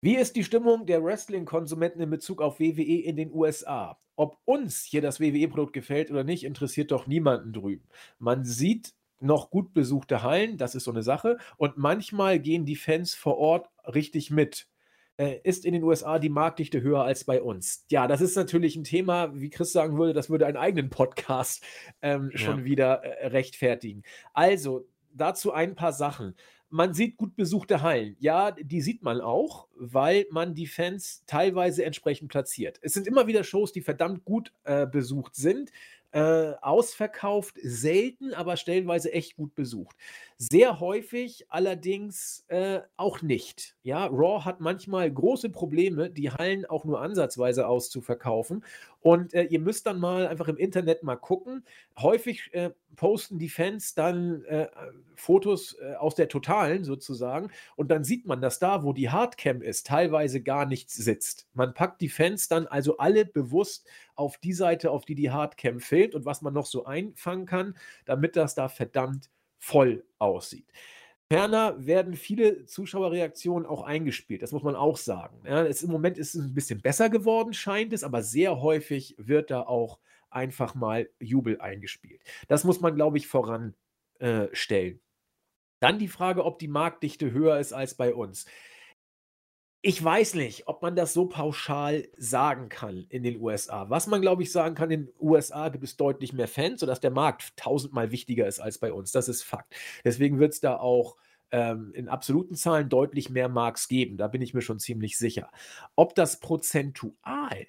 Wie ist die Stimmung der Wrestling-Konsumenten in Bezug auf WWE in den USA? Ob uns hier das WWE-Produkt gefällt oder nicht, interessiert doch niemanden drüben. Man sieht noch gut besuchte Hallen, das ist so eine Sache, und manchmal gehen die Fans vor Ort richtig mit. Äh, ist in den USA die Marktdichte höher als bei uns? Ja, das ist natürlich ein Thema, wie Chris sagen würde, das würde einen eigenen Podcast ähm, schon ja. wieder äh, rechtfertigen. Also, dazu ein paar Sachen man sieht gut besuchte Hallen. Ja, die sieht man auch, weil man die Fans teilweise entsprechend platziert. Es sind immer wieder Shows, die verdammt gut äh, besucht sind. Äh, ausverkauft, selten, aber stellenweise echt gut besucht. Sehr häufig allerdings äh, auch nicht. Ja, Raw hat manchmal große Probleme, die Hallen auch nur ansatzweise auszuverkaufen. Und äh, ihr müsst dann mal einfach im Internet mal gucken. Häufig äh, posten die Fans dann äh, Fotos äh, aus der Totalen sozusagen. Und dann sieht man, dass da, wo die Hardcam ist, teilweise gar nichts sitzt. Man packt die Fans dann also alle bewusst auf die Seite, auf die die Hardcam filmt und was man noch so einfangen kann, damit das da verdammt voll aussieht. Ferner werden viele Zuschauerreaktionen auch eingespielt, das muss man auch sagen. Ja, es, Im Moment ist es ein bisschen besser geworden, scheint es, aber sehr häufig wird da auch einfach mal Jubel eingespielt. Das muss man, glaube ich, voranstellen. Äh, Dann die Frage, ob die Marktdichte höher ist als bei uns. Ich weiß nicht, ob man das so pauschal sagen kann in den USA. Was man, glaube ich, sagen kann, in den USA gibt es deutlich mehr Fans, sodass der Markt tausendmal wichtiger ist als bei uns. Das ist Fakt. Deswegen wird es da auch ähm, in absoluten Zahlen deutlich mehr Marks geben. Da bin ich mir schon ziemlich sicher. Ob das prozentual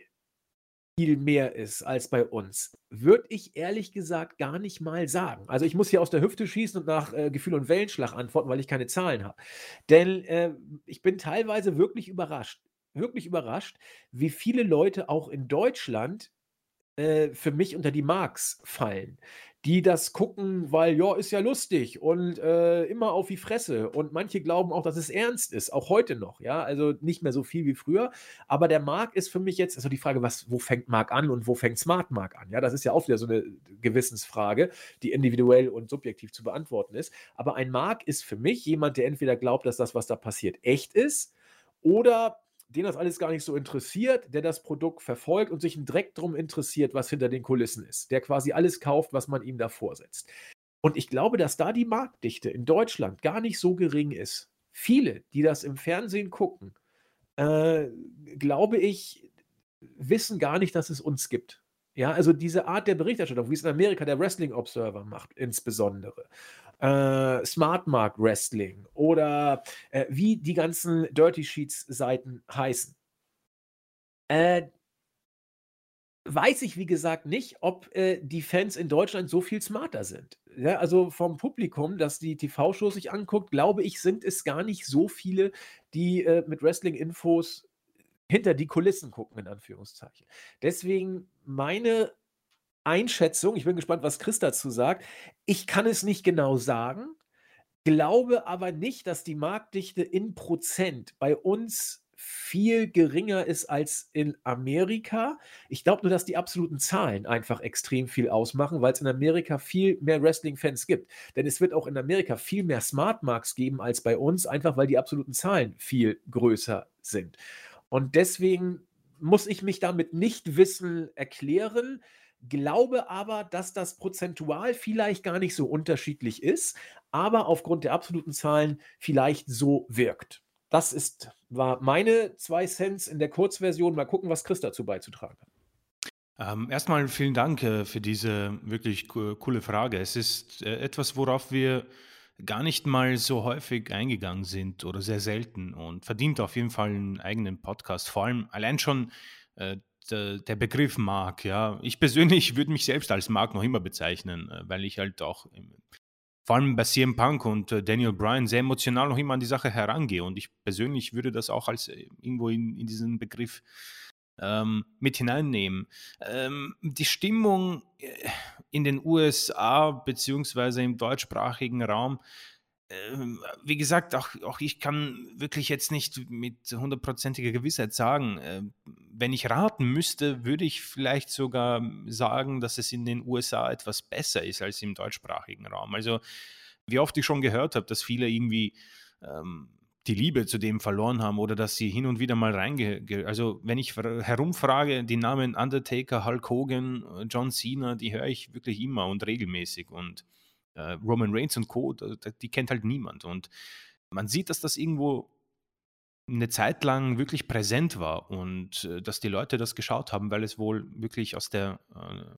viel mehr ist als bei uns, würde ich ehrlich gesagt gar nicht mal sagen. Also ich muss hier aus der Hüfte schießen und nach äh, Gefühl und Wellenschlag antworten, weil ich keine Zahlen habe. Denn äh, ich bin teilweise wirklich überrascht, wirklich überrascht, wie viele Leute auch in Deutschland äh, für mich unter die Marks fallen die das gucken, weil ja, ist ja lustig und äh, immer auf die Fresse. Und manche glauben auch, dass es ernst ist, auch heute noch, ja. Also nicht mehr so viel wie früher. Aber der Mark ist für mich jetzt, also die Frage, was, wo fängt Mark an und wo fängt Smart Mark an? Ja, das ist ja auch wieder so eine Gewissensfrage, die individuell und subjektiv zu beantworten ist. Aber ein Mark ist für mich jemand, der entweder glaubt, dass das, was da passiert, echt ist oder den das alles gar nicht so interessiert, der das Produkt verfolgt und sich ein Dreck drum interessiert, was hinter den Kulissen ist, der quasi alles kauft, was man ihm da vorsetzt. Und ich glaube, dass da die Marktdichte in Deutschland gar nicht so gering ist. Viele, die das im Fernsehen gucken, äh, glaube ich, wissen gar nicht, dass es uns gibt. Ja, also diese Art der Berichterstattung, wie es in Amerika der Wrestling Observer macht, insbesondere äh, Smart Mark Wrestling oder äh, wie die ganzen Dirty Sheets Seiten heißen. Äh, weiß ich, wie gesagt, nicht, ob äh, die Fans in Deutschland so viel smarter sind. Ja, also vom Publikum, das die TV-Show sich anguckt, glaube ich, sind es gar nicht so viele, die äh, mit Wrestling-Infos hinter die Kulissen gucken, in Anführungszeichen. Deswegen meine Einschätzung, ich bin gespannt, was Chris dazu sagt. Ich kann es nicht genau sagen, glaube aber nicht, dass die Marktdichte in Prozent bei uns viel geringer ist als in Amerika. Ich glaube nur, dass die absoluten Zahlen einfach extrem viel ausmachen, weil es in Amerika viel mehr Wrestling-Fans gibt. Denn es wird auch in Amerika viel mehr Smart Marks geben als bei uns, einfach weil die absoluten Zahlen viel größer sind. Und deswegen muss ich mich damit nicht wissen erklären glaube aber, dass das prozentual vielleicht gar nicht so unterschiedlich ist, aber aufgrund der absoluten Zahlen vielleicht so wirkt. Das ist, war meine zwei Cents in der Kurzversion. Mal gucken, was Chris dazu beizutragen hat. Ähm, erstmal vielen Dank äh, für diese wirklich co coole Frage. Es ist äh, etwas, worauf wir gar nicht mal so häufig eingegangen sind oder sehr selten und verdient auf jeden Fall einen eigenen Podcast. Vor allem allein schon äh, der, der Begriff Mark, ja. Ich persönlich würde mich selbst als Mark noch immer bezeichnen, äh, weil ich halt auch vor allem bei CM Punk und äh, Daniel Bryan sehr emotional noch immer an die Sache herangehe. Und ich persönlich würde das auch als äh, irgendwo in, in diesen Begriff ähm, mit hineinnehmen. Ähm, die Stimmung in den USA beziehungsweise im deutschsprachigen Raum ähm, wie gesagt, auch, auch ich kann wirklich jetzt nicht mit hundertprozentiger Gewissheit sagen, äh, wenn ich raten müsste, würde ich vielleicht sogar sagen, dass es in den USA etwas besser ist als im deutschsprachigen Raum. Also, wie oft ich schon gehört habe, dass viele irgendwie ähm, die Liebe zu dem verloren haben oder dass sie hin und wieder mal reinge... Also, wenn ich herumfrage, die Namen Undertaker, Hulk Hogan, John Cena, die höre ich wirklich immer und regelmäßig und äh, Roman Reigns und Co., die kennt halt niemand. Und man sieht, dass das irgendwo eine Zeit lang wirklich präsent war und äh, dass die Leute das geschaut haben, weil es wohl wirklich aus der, äh,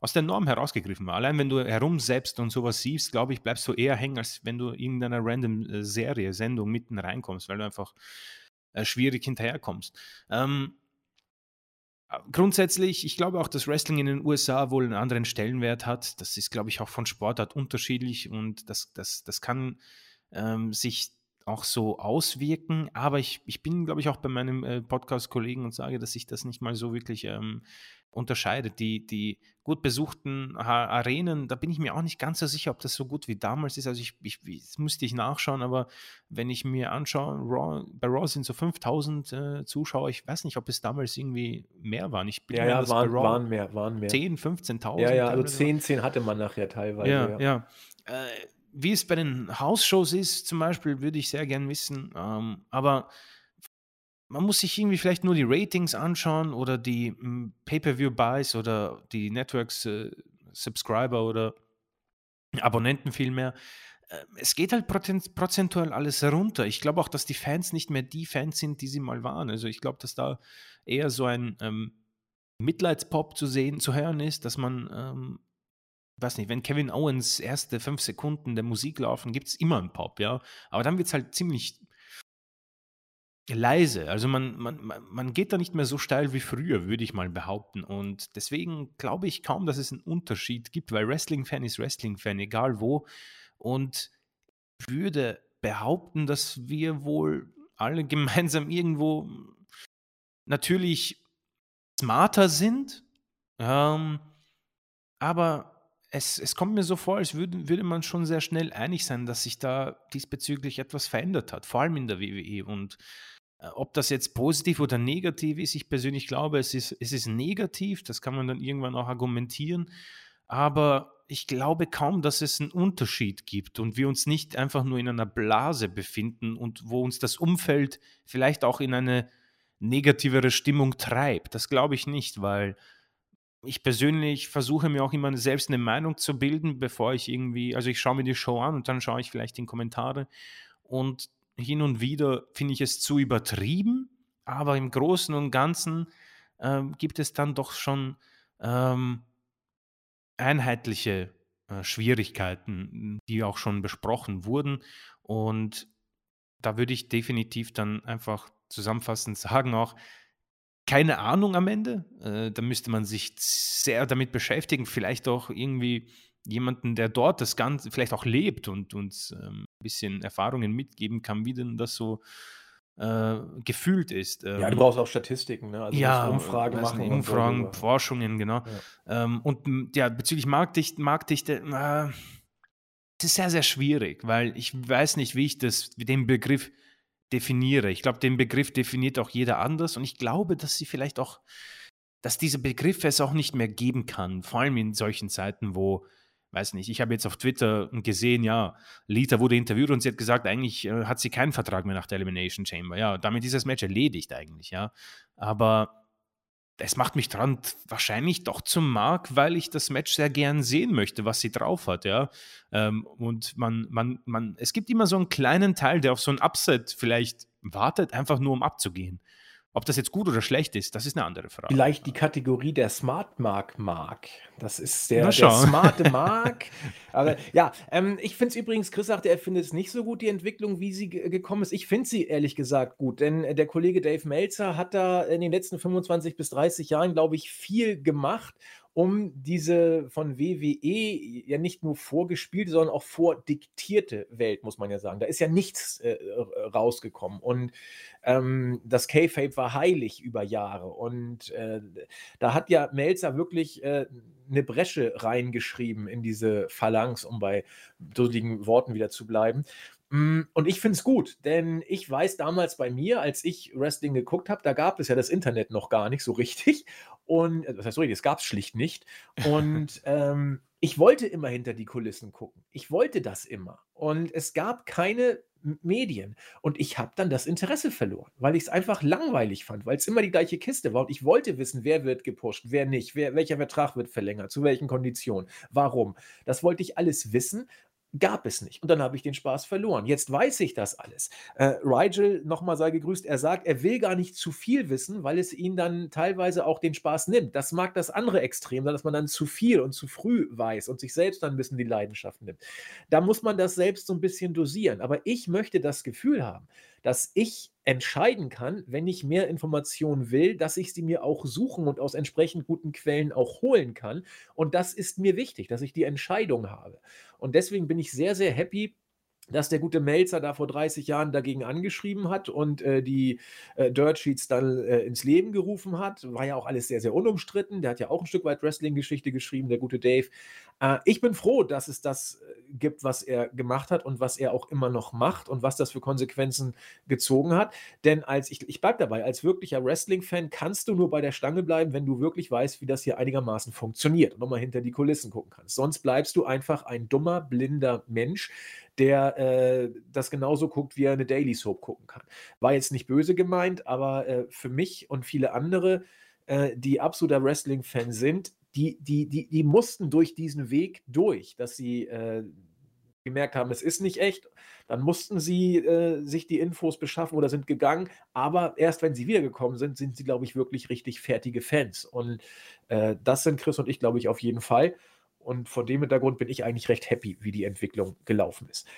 aus der Norm herausgegriffen war. Allein wenn du herumsetzt und sowas siehst, glaube ich, bleibst du eher hängen, als wenn du in einer random äh, Serie, Sendung mitten reinkommst, weil du einfach äh, schwierig hinterherkommst. Ähm, Grundsätzlich, ich glaube auch, dass Wrestling in den USA wohl einen anderen Stellenwert hat. Das ist, glaube ich, auch von Sportart unterschiedlich und das, das, das kann ähm, sich auch so auswirken. Aber ich, ich bin, glaube ich, auch bei meinem äh, Podcast-Kollegen und sage, dass sich das nicht mal so wirklich ähm, unterscheidet. Die, die gut besuchten Arenen, da bin ich mir auch nicht ganz so sicher, ob das so gut wie damals ist. Also ich, ich das müsste ich nachschauen, aber wenn ich mir anschaue, Raw, bei Raw sind so 5000 äh, Zuschauer. Ich weiß nicht, ob es damals irgendwie mehr waren. Ich bin ja, ja, waren, waren mehr, waren mehr. 10, 15.000. Ja, ja, also 10, 10 hatte man nachher teilweise. Ja, ja. ja. Äh, wie es bei den Hausshows ist, zum Beispiel, würde ich sehr gern wissen. Ähm, aber man muss sich irgendwie vielleicht nur die Ratings anschauen oder die hm, Pay-per-view-Buys oder die Networks äh, oder Abonnenten vielmehr. Äh, es geht halt prozentual alles runter. Ich glaube auch, dass die Fans nicht mehr die Fans sind, die sie mal waren. Also ich glaube, dass da eher so ein ähm, Mitleidspop zu sehen, zu hören ist, dass man, ähm, weiß nicht, wenn Kevin Owens erste fünf Sekunden der Musik laufen, gibt es immer einen Pop, ja. Aber dann wird es halt ziemlich leise. Also man, man, man geht da nicht mehr so steil wie früher, würde ich mal behaupten. Und deswegen glaube ich kaum, dass es einen Unterschied gibt, weil Wrestling-Fan ist Wrestling-Fan, egal wo. Und würde behaupten, dass wir wohl alle gemeinsam irgendwo natürlich smarter sind. Ähm, aber es, es kommt mir so vor, als würde, würde man schon sehr schnell einig sein, dass sich da diesbezüglich etwas verändert hat, vor allem in der WWE. Und äh, ob das jetzt positiv oder negativ ist, ich persönlich glaube, es ist, es ist negativ, das kann man dann irgendwann auch argumentieren. Aber ich glaube kaum, dass es einen Unterschied gibt und wir uns nicht einfach nur in einer Blase befinden und wo uns das Umfeld vielleicht auch in eine negativere Stimmung treibt. Das glaube ich nicht, weil ich persönlich versuche mir auch immer selbst eine Meinung zu bilden, bevor ich irgendwie, also ich schaue mir die Show an und dann schaue ich vielleicht in Kommentare und hin und wieder finde ich es zu übertrieben, aber im Großen und Ganzen äh, gibt es dann doch schon ähm, einheitliche äh, Schwierigkeiten, die auch schon besprochen wurden. Und da würde ich definitiv dann einfach zusammenfassend sagen auch, keine Ahnung am Ende. Äh, da müsste man sich sehr damit beschäftigen, vielleicht auch irgendwie jemanden, der dort das Ganze vielleicht auch lebt und uns ähm, ein bisschen Erfahrungen mitgeben kann, wie denn das so äh, gefühlt ist. Ähm, ja, du brauchst auch Statistiken, ne? Also ja, Umfragen machen. Nicht, Umfragen, so Forschungen, genau. Ja. Ähm, und ja, bezüglich Marktdichte, Marktdichte, äh, es ist sehr, sehr schwierig, weil ich weiß nicht, wie ich das, den Begriff definiere. Ich glaube, den Begriff definiert auch jeder anders und ich glaube, dass sie vielleicht auch, dass diese Begriffe es auch nicht mehr geben kann, vor allem in solchen Zeiten, wo weiß nicht, ich habe jetzt auf Twitter gesehen, ja, Lita wurde interviewt und sie hat gesagt, eigentlich äh, hat sie keinen Vertrag mehr nach der Elimination Chamber. Ja, damit ist das Match erledigt eigentlich, ja. Aber es macht mich dran wahrscheinlich doch zum Mark, weil ich das Match sehr gern sehen möchte, was sie drauf hat, ja. Ähm, und man, man, man, es gibt immer so einen kleinen Teil, der auf so ein Upset vielleicht wartet, einfach nur um abzugehen. Ob das jetzt gut oder schlecht ist, das ist eine andere Frage. Vielleicht die Kategorie der Smart Mark Mark. Das ist der, der smarte Mark. Aber ja, ähm, ich finde es übrigens, Chris sagte, er findet es nicht so gut, die Entwicklung, wie sie gekommen ist. Ich finde sie ehrlich gesagt gut, denn äh, der Kollege Dave Meltzer hat da in den letzten 25 bis 30 Jahren, glaube ich, viel gemacht um diese von WWE ja nicht nur vorgespielte, sondern auch vordiktierte Welt, muss man ja sagen. Da ist ja nichts äh, rausgekommen. Und ähm, das K-Fape war heilig über Jahre. Und äh, da hat ja Melzer wirklich äh, eine Bresche reingeschrieben in diese Phalanx, um bei dusseligen Worten wieder zu bleiben. Mm, und ich finde es gut, denn ich weiß damals bei mir, als ich Wrestling geguckt habe, da gab es ja das Internet noch gar nicht so richtig. Und, äh, das heißt, sorry, das gab es schlicht nicht. Und ähm, ich wollte immer hinter die Kulissen gucken. Ich wollte das immer. Und es gab keine Medien. Und ich habe dann das Interesse verloren, weil ich es einfach langweilig fand, weil es immer die gleiche Kiste war. Und ich wollte wissen, wer wird gepusht, wer nicht, wer, welcher Vertrag wird verlängert, zu welchen Konditionen, warum. Das wollte ich alles wissen gab es nicht. Und dann habe ich den Spaß verloren. Jetzt weiß ich das alles. Äh, Rigel, nochmal sei gegrüßt, er sagt, er will gar nicht zu viel wissen, weil es ihn dann teilweise auch den Spaß nimmt. Das mag das andere Extrem sein, dass man dann zu viel und zu früh weiß und sich selbst dann ein bisschen die Leidenschaft nimmt. Da muss man das selbst so ein bisschen dosieren. Aber ich möchte das Gefühl haben, dass ich entscheiden kann, wenn ich mehr Informationen will, dass ich sie mir auch suchen und aus entsprechend guten Quellen auch holen kann. Und das ist mir wichtig, dass ich die Entscheidung habe. Und deswegen bin ich sehr, sehr happy, dass der gute Melzer da vor 30 Jahren dagegen angeschrieben hat und äh, die äh, Dirt Sheets dann äh, ins Leben gerufen hat. War ja auch alles sehr, sehr unumstritten. Der hat ja auch ein Stück weit Wrestling-Geschichte geschrieben, der gute Dave. Äh, ich bin froh, dass es das äh, gibt, was er gemacht hat und was er auch immer noch macht und was das für Konsequenzen gezogen hat. Denn als ich, ich bleibe dabei, als wirklicher Wrestling-Fan kannst du nur bei der Stange bleiben, wenn du wirklich weißt, wie das hier einigermaßen funktioniert und nochmal hinter die Kulissen gucken kannst. Sonst bleibst du einfach ein dummer, blinder Mensch, der äh, das genauso guckt, wie er eine Daily Soap gucken kann. War jetzt nicht böse gemeint, aber äh, für mich und viele andere, äh, die absoluter Wrestling-Fan sind, die, die, die, die mussten durch diesen Weg durch, dass sie äh, gemerkt haben, es ist nicht echt. Dann mussten sie äh, sich die Infos beschaffen oder sind gegangen. Aber erst wenn sie wiedergekommen sind, sind sie, glaube ich, wirklich richtig fertige Fans. Und äh, das sind Chris und ich, glaube ich, auf jeden Fall. Und vor dem Hintergrund bin ich eigentlich recht happy, wie die Entwicklung gelaufen ist.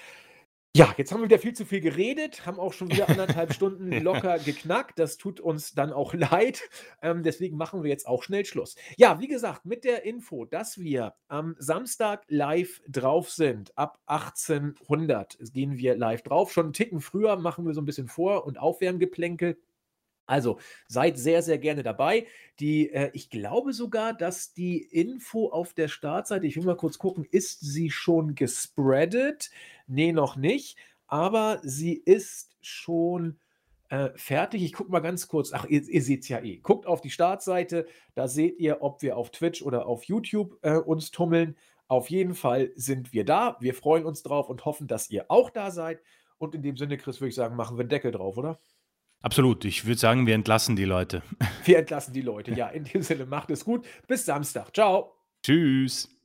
Ja, jetzt haben wir wieder viel zu viel geredet, haben auch schon wieder anderthalb Stunden locker geknackt. Das tut uns dann auch leid. Ähm, deswegen machen wir jetzt auch schnell Schluss. Ja, wie gesagt, mit der Info, dass wir am Samstag live drauf sind, ab 1800 gehen wir live drauf. Schon einen Ticken früher machen wir so ein bisschen Vor- und Aufwärmgeplänkel. Also seid sehr, sehr gerne dabei. Die, äh, ich glaube sogar, dass die Info auf der Startseite, ich will mal kurz gucken, ist sie schon gespreadet? Nee, noch nicht. Aber sie ist schon äh, fertig. Ich gucke mal ganz kurz. Ach, ihr, ihr seht es ja eh. Guckt auf die Startseite. Da seht ihr, ob wir auf Twitch oder auf YouTube äh, uns tummeln. Auf jeden Fall sind wir da. Wir freuen uns drauf und hoffen, dass ihr auch da seid. Und in dem Sinne, Chris, würde ich sagen, machen wir einen Deckel drauf, oder? Absolut. Ich würde sagen, wir entlassen die Leute. Wir entlassen die Leute. Ja, in dem Sinne, macht es gut. Bis Samstag. Ciao. Tschüss.